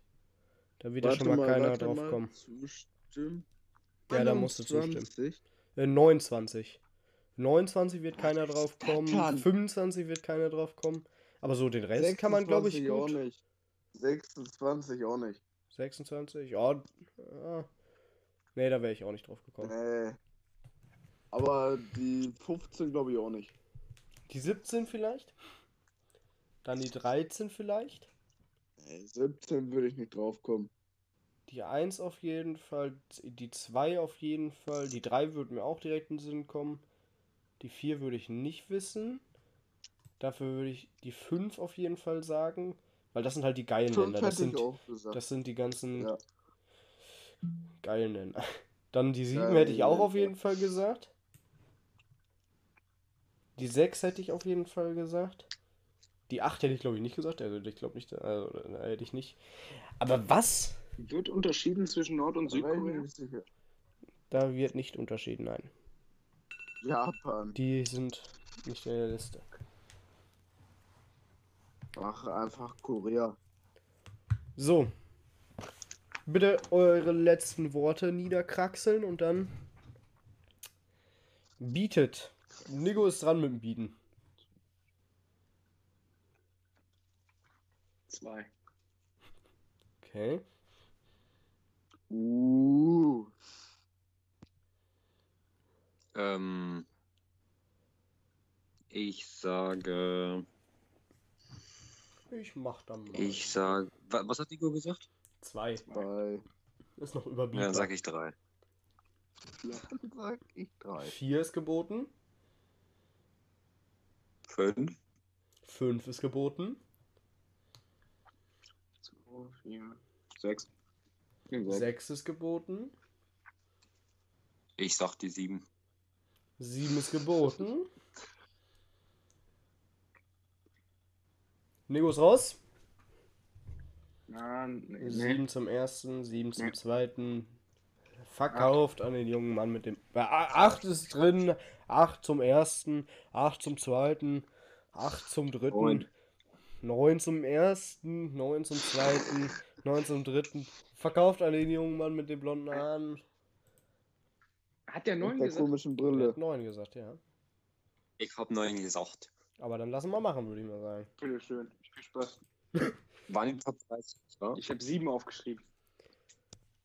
Da wird ja schon mal, keiner drauf kommen. Zustimmen. Ja, da musst du zustimmen. 21. Äh, 29. 29 wird keiner drauf kommen. Satan. 25 wird keiner drauf kommen. Aber so den Rest kann man, glaube ich, 26 auch gut. nicht. 26 auch nicht. 26? Ja. ja. Nee, da wäre ich auch nicht drauf gekommen. Nee. Aber die 15 glaube ich auch nicht. Die 17 vielleicht? Dann die 13 vielleicht? Nee, 17 würde ich nicht drauf kommen. Die 1 auf jeden Fall, die 2 auf jeden Fall, die 3 würde mir auch direkt in den Sinn kommen. Die 4 würde ich nicht wissen. Dafür würde ich die 5 auf jeden Fall sagen, weil das sind halt die geilen 5 Länder. Das sind, das sind die ganzen Ja. geilen Länder. Dann die 7 Geile hätte ich auch auf jeden Fall gesagt. Die 6 hätte ich auf jeden Fall gesagt. Die 8 hätte ich glaube ich nicht gesagt. Also ich glaube nicht, also, äh, hätte ich nicht. Aber was? Wird unterschieden zwischen Nord- und Südkorea? Da wird nicht unterschieden, nein. Japan. Die sind nicht in der Liste. Ach, einfach Korea. So. Bitte eure letzten Worte niederkraxeln und dann bietet. Nico ist dran mit dem Bieten. Zwei. Okay. Uh. Ähm, ich sage, Ich mach dann mal. ich sage, wa- was hat Nico gesagt? Zwei. Zwei. Ist noch Ja, überbietbar. dann sag ich drei. Ja, dann sag ich drei. Vier ist geboten. Fünf. Fünf ist geboten. Zwei, vier, sechs. Ja, sechs. Sechs ist geboten. Ich sag die sieben. Sieben ist geboten. Nico ist raus. Ah, nee, nee. Sieben zum ersten, sieben zum Nee. zweiten. Verkauft an den jungen Mann mit dem. Äh, Acht ist drin. Acht zum ersten. Acht zum zweiten. Acht zum dritten. Neun. Neun zum ersten. Neun zum zweiten. Neun zum dritten. Verkauft an den jungen Mann mit den blonden Haaren. Hat der Mit neun der gesagt? komischen Der Brille. hat neun gesagt, ja. Ich hab neun gesagt. Aber dann lassen wir machen, würde ich mal sagen. Bitte schön. Viel Spaß. Waren die Top 30, wa? Ich habe sieben aufgeschrieben.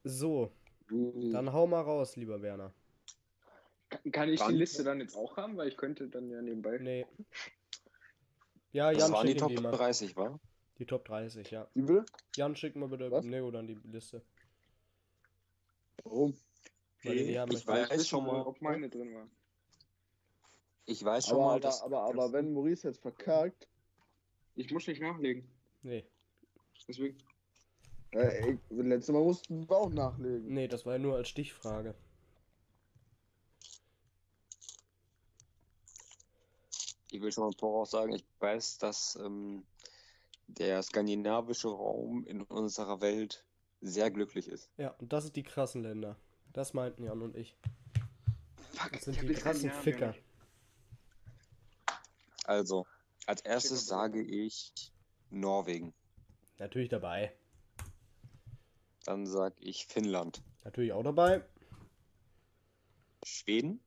So, Dann dann hau mal raus, lieber Werner. Kann- Kann ich die Wann? Liste dann jetzt auch haben? Weil ich könnte dann ja nebenbei. Nee. Ja, das Jan, waren die Top die mal. 30, wa? Die Top 30, ja. Wie bitte? Jan, schick mal bitte Was? Neo dann die Liste. Warum? Die haben Ich weiß wissen, schon mal. ob meine drin waren. Ich weiß schon Aber, mal, aber, dass. aber, aber wenn Maurice jetzt verkackt, Ich muss nicht nachlegen. Nee. Deswegen. äh, letztes Mal mussten wir auch nachlegen. Nee, das war ja nur als Stichfrage. Ich will schon mal voraus sagen, ich weiß, dass ähm, der skandinavische Raum in unserer Welt sehr glücklich ist. Ja, und das sind die krassen Länder. Das meinten Jan und ich. Fuck, Das sind die krassen Ficker. Also, als erstes sage ich Norwegen. Natürlich dabei. Dann sage ich Finnland. Natürlich auch dabei. Schweden.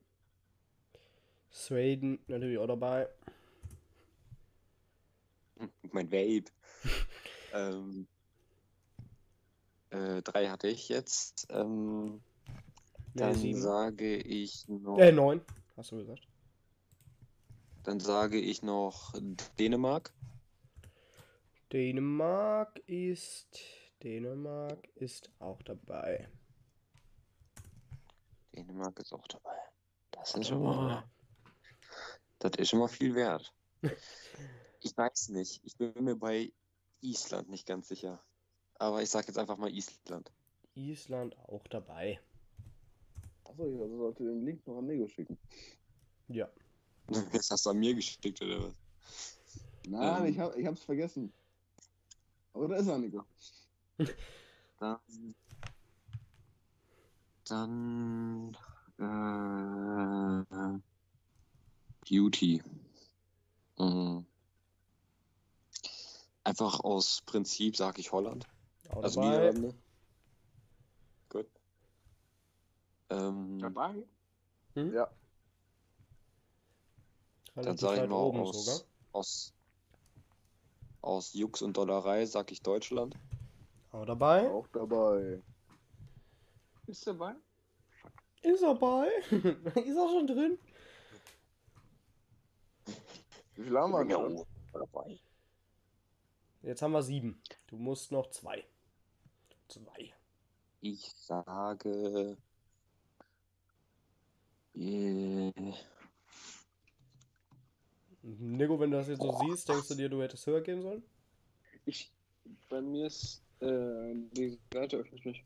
Sweden natürlich auch dabei. Hm, Mein Vape. ähm, äh, drei hatte ich jetzt. Ähm, dann sieben. sage ich noch. Äh, neun. Hast du gesagt? Dann sage ich noch Dänemark. Dänemark ist. Dänemark ist auch dabei. Dänemark ist auch dabei. Das ist schon mal. Das ist schon mal viel wert. Ich weiß nicht. Ich bin mir bei Island nicht ganz sicher. Aber ich sage jetzt einfach mal Island. Island auch dabei. Achso, ich also sollte den Link noch an Nego schicken. Ja. Jetzt hast du an mir geschickt, oder was? Nein, Ähm. ich, hab, ich hab's vergessen. Aber da ist er, Nico. Dann. Dann. Äh, Beauty. Mhm. Einfach aus Prinzip sage ich Holland. Auch Also dabei. Niederlande. Gut. Ähm, Dabei? Ja. Dann sage ich mal oben aus, sogar. aus, aus Jux und Dollerei sage ich Deutschland. Auch dabei. Auch dabei. Ist dabei? Ist dabei. ist auch schon drin. Wie viel haben wir oh, dabei. Jetzt haben wir sieben. Du musst noch zwei. Zwei. Ich sage. Äh, Nico, wenn du das jetzt so siehst, denkst du dir, du hättest höher gehen sollen? Ich. Bei mir ist. Äh, die Seite öffnet nicht.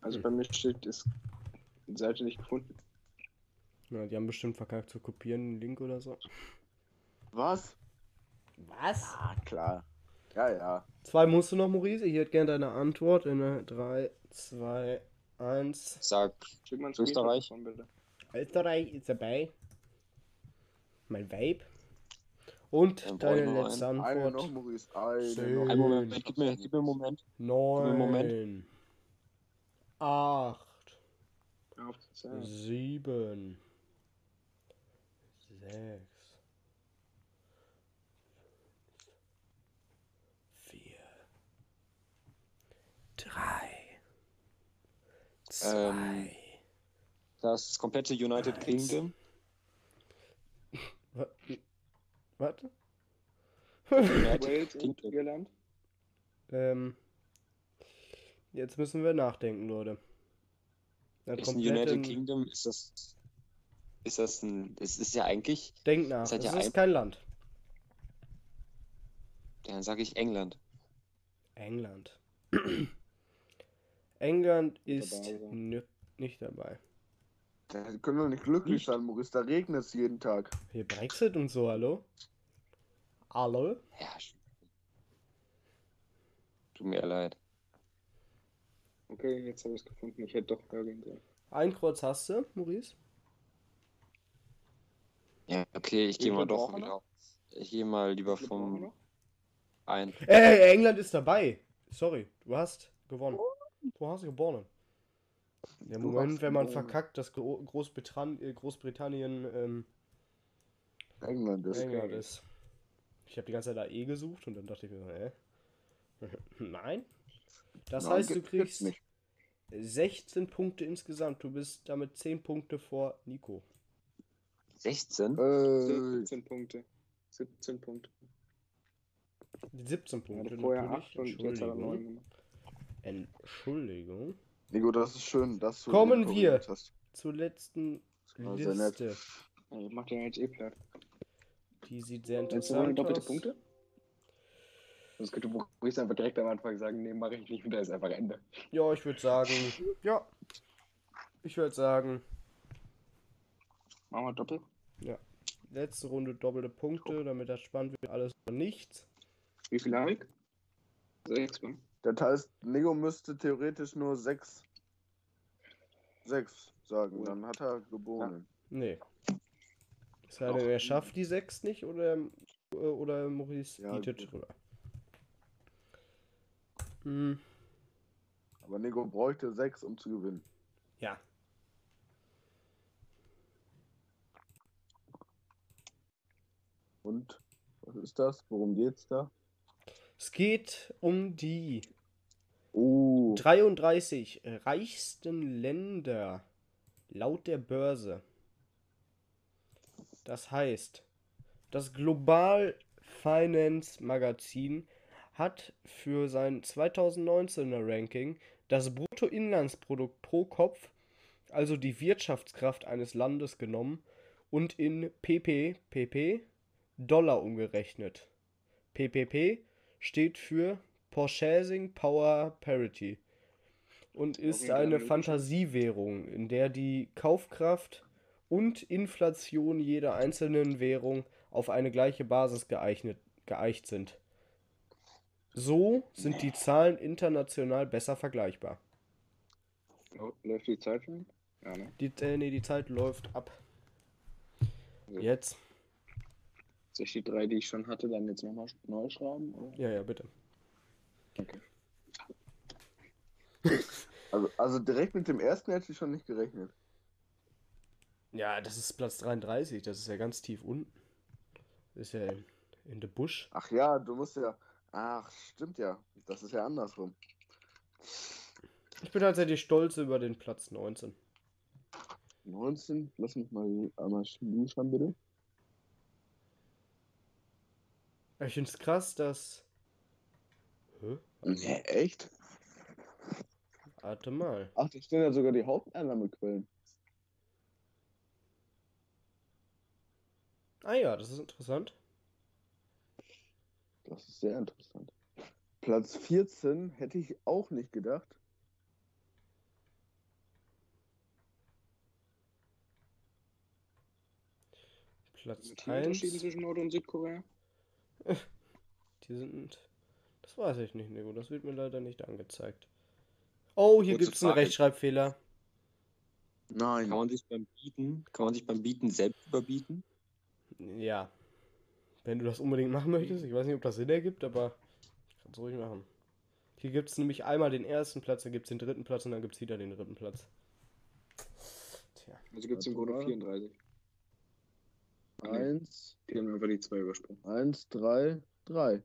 Also Hm. bei mir steht, ist die Seite nicht gefunden. Na, die haben bestimmt verkackt zu kopieren, den Link oder so. Was? Was? Ah, klar. Ja, ja. Zwei musst du noch, Maurice. Ich hätte gerne deine Antwort in der 3, 2, 1. ich sag Schick mal ein Österreich. Österreich ist dabei. Mein Vape. Und Dann deine noch letzte Eine Antwort. noch, Maurice. Eine einen Moment, gib mir, gib mir einen Moment. Neun. Moment. Acht. Sieben. Sechs. Vier. Drei. Zwei. Ähm, Das komplette United Eins. Kingdom. Wa- Warte. United Wales und Kingdom. Irland. ähm. Jetzt müssen wir nachdenken, Leute. Der Ist ein United Kingdom, ist das. Ist das ein. Es ist ja eigentlich. Denk nach. Das Es ja ist ein- kein Land. Dann sage ich England. England. England ist Dabei nicht dabei. Da können doch nicht glücklich sein, Maurice. Da regnet es jeden Tag. Hier Brexit und so, hallo? Hallo? Ja. Tut mir leid. Okay, jetzt habe ich es gefunden. Ich hätte doch Belgien sollen. Ein Kreuz hast du, Maurice? Ja, okay, ich gehe mal doch wieder. Ich gehe mal lieber vom ein. Ey, England ist dabei. Sorry, du hast gewonnen. Du hast gewonnen. Der Du Moment, wenn man verkackt, dass Gro Großbritannien, äh, Großbritannien ähm, England ist. England ist. Ich habe die ganze Zeit da E gesucht und dann dachte ich mir, so, hä? Nein. Das Nein, heißt, du kriegst nicht. 16 Punkte insgesamt. Du bist damit 10 Punkte vor Nico. 16? Äh, 17 Punkte. 17 Punkte. 17 Er Punkte hatte vorher natürlich. 8 und jetzt hat er 9 Entschuldigung. gemacht. Entschuldigung. Nico, das ist schön, dass du. Kommen wir. Zur letzten war sehr nett. Liste. Ja, Ich mach den jetzt eh platt. Die sieht sehr interessant doppelte aus. Punkte? Das könnte Maurice einfach direkt am Anfang sagen, nee, mache ich nicht und da ist einfach Ende. Ja, ich würde sagen, ja. Ich würde sagen, Machen wir Doppel? letzte Runde doppelte Punkte, damit das spannend wird. Alles oder nichts. Wie viel habe ich? Sechs, ne? Das heißt, Nico müsste theoretisch nur 6 6 sagen. Dann hat er geboren. Nee. Es sei denn, er schafft die 6 nicht oder, oder Maurice Ja, bietet drüber. Hm, Aber Nico bräuchte 6, um zu gewinnen. ja. Und was ist das? Worum geht's da? Es geht um die Oh, 33 reichsten Länder laut der Börse. Das heißt, das Global Finance Magazin hat für sein 2019er Ranking das Bruttoinlandsprodukt pro Kopf, also die Wirtschaftskraft eines Landes genommen und in PP, PP, Dollar umgerechnet. PPP steht für Purchasing Power Parity und ist eine. Fantasiewährung, in der die Kaufkraft und Inflation jeder einzelnen Währung auf eine gleiche Basis geeignet, geeicht sind. So sind die Zahlen international besser vergleichbar. Oh, läuft die Zeit schon? Ja, ne? Die, äh, nee, die Zeit läuft ab. Jetzt? Soll ich die drei, die ich schon hatte, dann jetzt nochmal neu schreiben? Oder? Ja, ja, bitte. Okay. also, also direkt mit dem ersten hätte ich schon nicht gerechnet. Ja, das ist Platz 33, das ist ja ganz tief unten. Das ist ja in, in the Bush. Ach ja, du musst ja. Ach, stimmt ja. Das ist ja andersrum. Ich bin tatsächlich stolz über den Platz 19. 19, lass mich mal einmal schnuschern, bitte. Ich finde es krass, dass. Hä? Nee, echt? Warte mal. Ach, da stehen ja sogar die Haupteinnahmequellen. Ah ja, das ist interessant. Das ist sehr interessant. Platz 14 hätte ich auch nicht gedacht. Platz Mit den Unterschieden 1. zwischen Nord- und Südkorea? Die sind. Das weiß ich nicht, Nico. Das wird mir leider nicht angezeigt. Oh, hier gibt es einen. Rechtschreibfehler. Nein. Kann man sich beim Bieten, kann man sich beim Bieten selbst überbieten? Ja. Wenn du das unbedingt machen möchtest, ich weiß nicht, ob das Sinn ergibt, aber kannst du ruhig machen. Hier gibt es nämlich einmal den ersten Platz, dann gibt es den dritten Platz und dann gibt es wieder den dritten Platz. Tja. Also gibt es im Grunde mal. 34. Eins, Die haben einfach die zwei übersprungen. eins, drei, drei.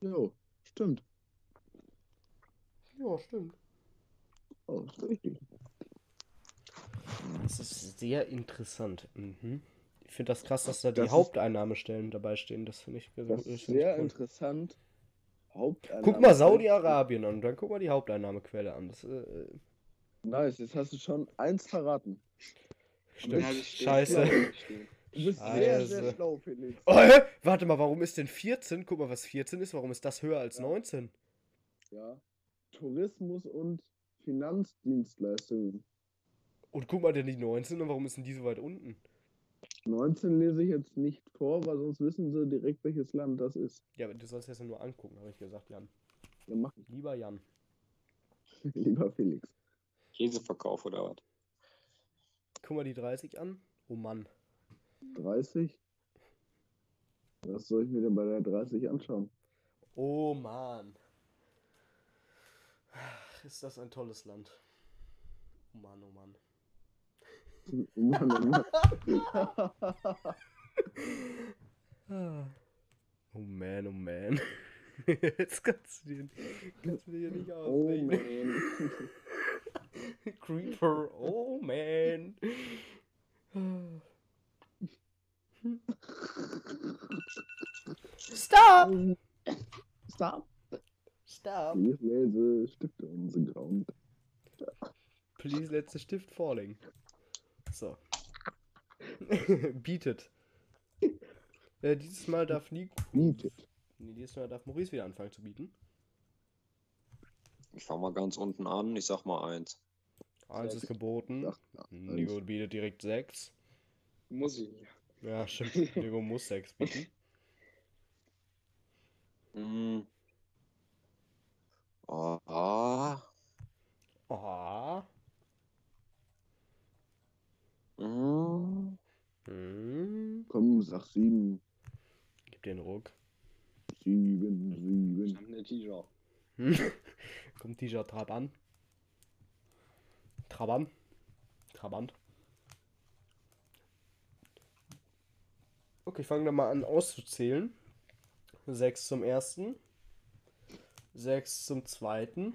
Jo, stimmt. Ja, stimmt. Oh, ist richtig. Das ist sehr interessant. Mhm. Ich finde das krass, dass da die Das ist- Haupteinnahmestellen dabei stehen. Das finde ich, Das find ich sehr cool. interessant. Guck mal Saudi-Arabien an und dann guck mal die Haupteinnahmequelle an. Das, äh, Nice, jetzt hast du schon eins verraten. Stimmt. Ja. Scheiße. Du bist sehr, sehr Scheiße. schlau, Felix. Oh, hä? Warte mal, warum ist denn 14? Guck mal, was 14 ist. Warum ist das höher als 19? Ja. Tourismus und Finanzdienstleistungen. Und guck mal, denn die 19 und warum ist denn die so weit unten? 19 lese ich jetzt nicht vor, weil sonst wissen sie direkt, welches Land das ist. Ja, aber du sollst das ja nur angucken, habe ich gesagt, Jan. Dann mach ich. Lieber Jan. Lieber Felix. Käseverkauf oder was? Guck mal die 30 an. Oh Mann. 30? Was soll ich mir denn bei der 30 anschauen? Oh Mann. Ist das ein tolles Land. Oh Mann, oh Mann. Oh Mann, oh Mann. Oh man, oh man. Jetzt kannst du dir, kannst du dir nicht Oh ausrechnen. man. Creeper, oh man. Stop! Stop. Stop! Ich lese Stifte on the ground. Please let the Stift falling. So. Bietet. Äh, dieses Mal darf Nico. Nietet. Nee, dieses Mal darf Maurice wieder anfangen zu bieten. Ich fange mal ganz unten an. Ich sag mal eins. Eins ist geboten. Ach, ja, Nico bietet direkt sechs. Muss ich. Ja, stimmt. Nico muss sechs bieten. Hm. Oh, ah. Oh. Hm. Hm. Komm, sag sieben. Gib dir einen Ruck. Sieben, Ich sieben. habe eine T-Shirt. Hm. Kommt dieser Trabant. Trabant. Trabant. Okay, ich fange dann mal an auszuzählen. Sechs zum ersten. Sechs zum zweiten.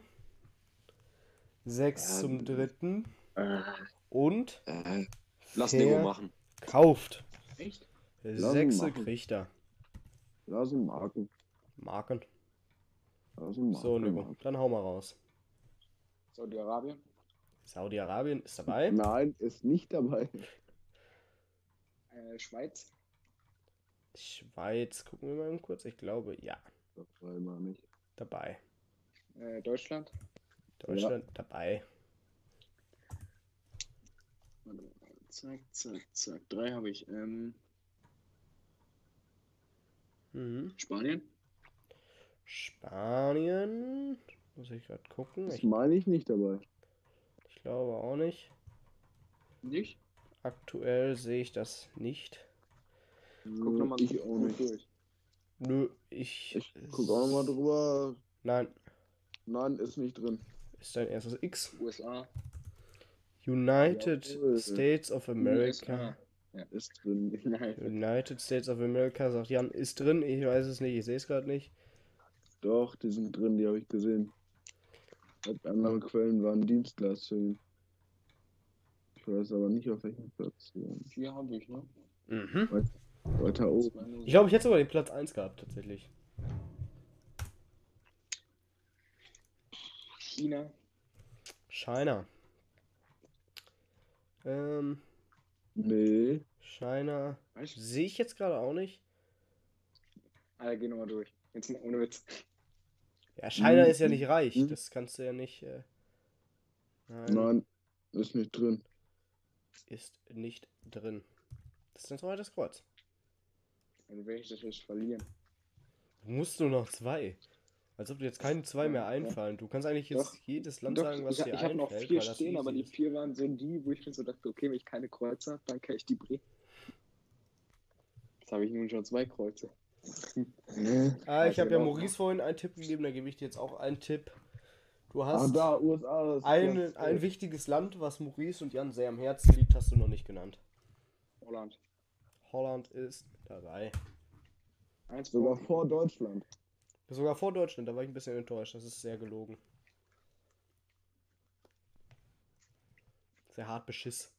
Sechs Ja, zum dritten. Äh, Und äh, lass Nico machen. kauft. Echt? Lass ihn Sechs machen. kriegt er. Lass ihn marken. Marken. Marken. So, Nico, dann hau mal raus. Saudi-Arabien? Saudi-Arabien ist dabei. Nein, ist nicht dabei. Äh, Schweiz? Schweiz, gucken wir mal kurz. Ich glaube, ja, Dabei mal nicht. dabei. Äh, Deutschland? Deutschland dabei. Warte mal. Zack, zack, zack. Drei habe ich. Ähm, Mhm. Spanien? Spanien. Muss ich gerade gucken. Das Ich, meine ich nicht dabei. ich glaube auch nicht. Nicht? Aktuell sehe ich das nicht. Guck Nö, nochmal ich auch nicht. durch. Nö, ich. Ich guck auch nochmal drüber. Nein, Nein, ist nicht drin. ist dein erstes X. USA? United Jawohl. States of America. USA. Ist drin. Nein. United States of America, sagt Jan, ist drin. Ich weiß es nicht, ich sehe es gerade nicht. Doch, die sind drin, die habe ich gesehen. Andere Quellen waren Dienstleistungen. Ich weiß aber nicht, auf welchem Platz. sie waren. Vier habe ich, ne? Mhm. Weiter oben. Ich glaube, ich hätte sogar den Platz 1 gehabt, tatsächlich. China? China. Ähm, Nee. China. Sehe ich jetzt gerade auch nicht. Alter, geh nochmal durch. Jetzt mal ohne Witz. Ja, China Mhm. ist ja nicht reich. Mhm. Das kannst du ja nicht. Äh... Nein, Nein, ist nicht drin. ist nicht drin. Das ist ein zweites Kreuz. Dann werde ich das jetzt verlieren. Du musst nur noch zwei. Als ob dir jetzt keine zwei mehr Ja. einfallen. Du kannst eigentlich jetzt Doch. jedes Land Doch, sagen, was ich, dir ich habe noch einfällt. vier stehen, aber die vier waren so die, wo ich mir so dachte, okay, wenn ich keine Kreuze habe, dann kann ich die Bre. Jetzt habe ich nun schon zwei Kreuze. Nee. Ah, ich habe ja Maurice vorhin einen Tipp gegeben, da gebe ich dir jetzt auch einen Tipp. Du Ah, hast da, USA. ist ein, ein wichtiges Land, was Maurice und Jan sehr am Herzen liegt, hast du noch nicht genannt. Holland. Holland ist dabei. Eins Sogar vor. vor Deutschland. Sogar vor Deutschland, da war ich ein bisschen enttäuscht. Das ist sehr gelogen. Sehr hart beschiss.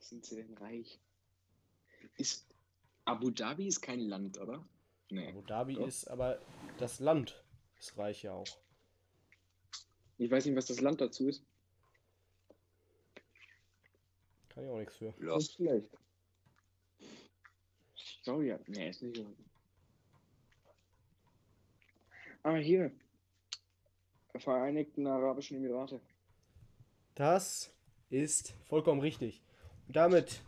Sind sie denn reich? Ist Abu Dhabi ist kein Land, oder? Nee. Abu Dhabi Doch. ist aber das Land ist reich ja auch. Ich weiß nicht, was das Land dazu ist. Kann ich auch nichts für. Das ist schlecht. Saudi, nee, ist nicht so. Ah, hier. Vereinigten Arabischen Emirate. Das ist vollkommen richtig. Und damit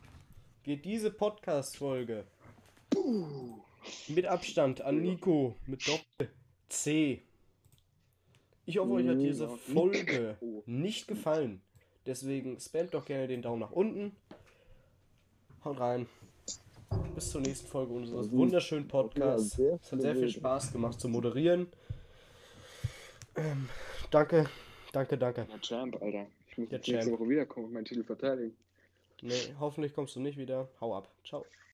geht diese Podcast-Folge mit Abstand an Nico mit Doppel C. Ich hoffe, euch hat diese Folge nicht gefallen. Deswegen spamt doch gerne den Daumen nach unten. Haut rein. Bis zur nächsten Folge unseres wunderschönen Podcasts. Es hat sehr viel Spaß gemacht zu moderieren. Ähm, danke, danke, danke. Der Champ, Alter. Ich muss Der nächste Champ. Woche wiederkommen und meinen Titel verteidigen. Nee, hoffentlich kommst du nicht wieder. Hau ab. Ciao.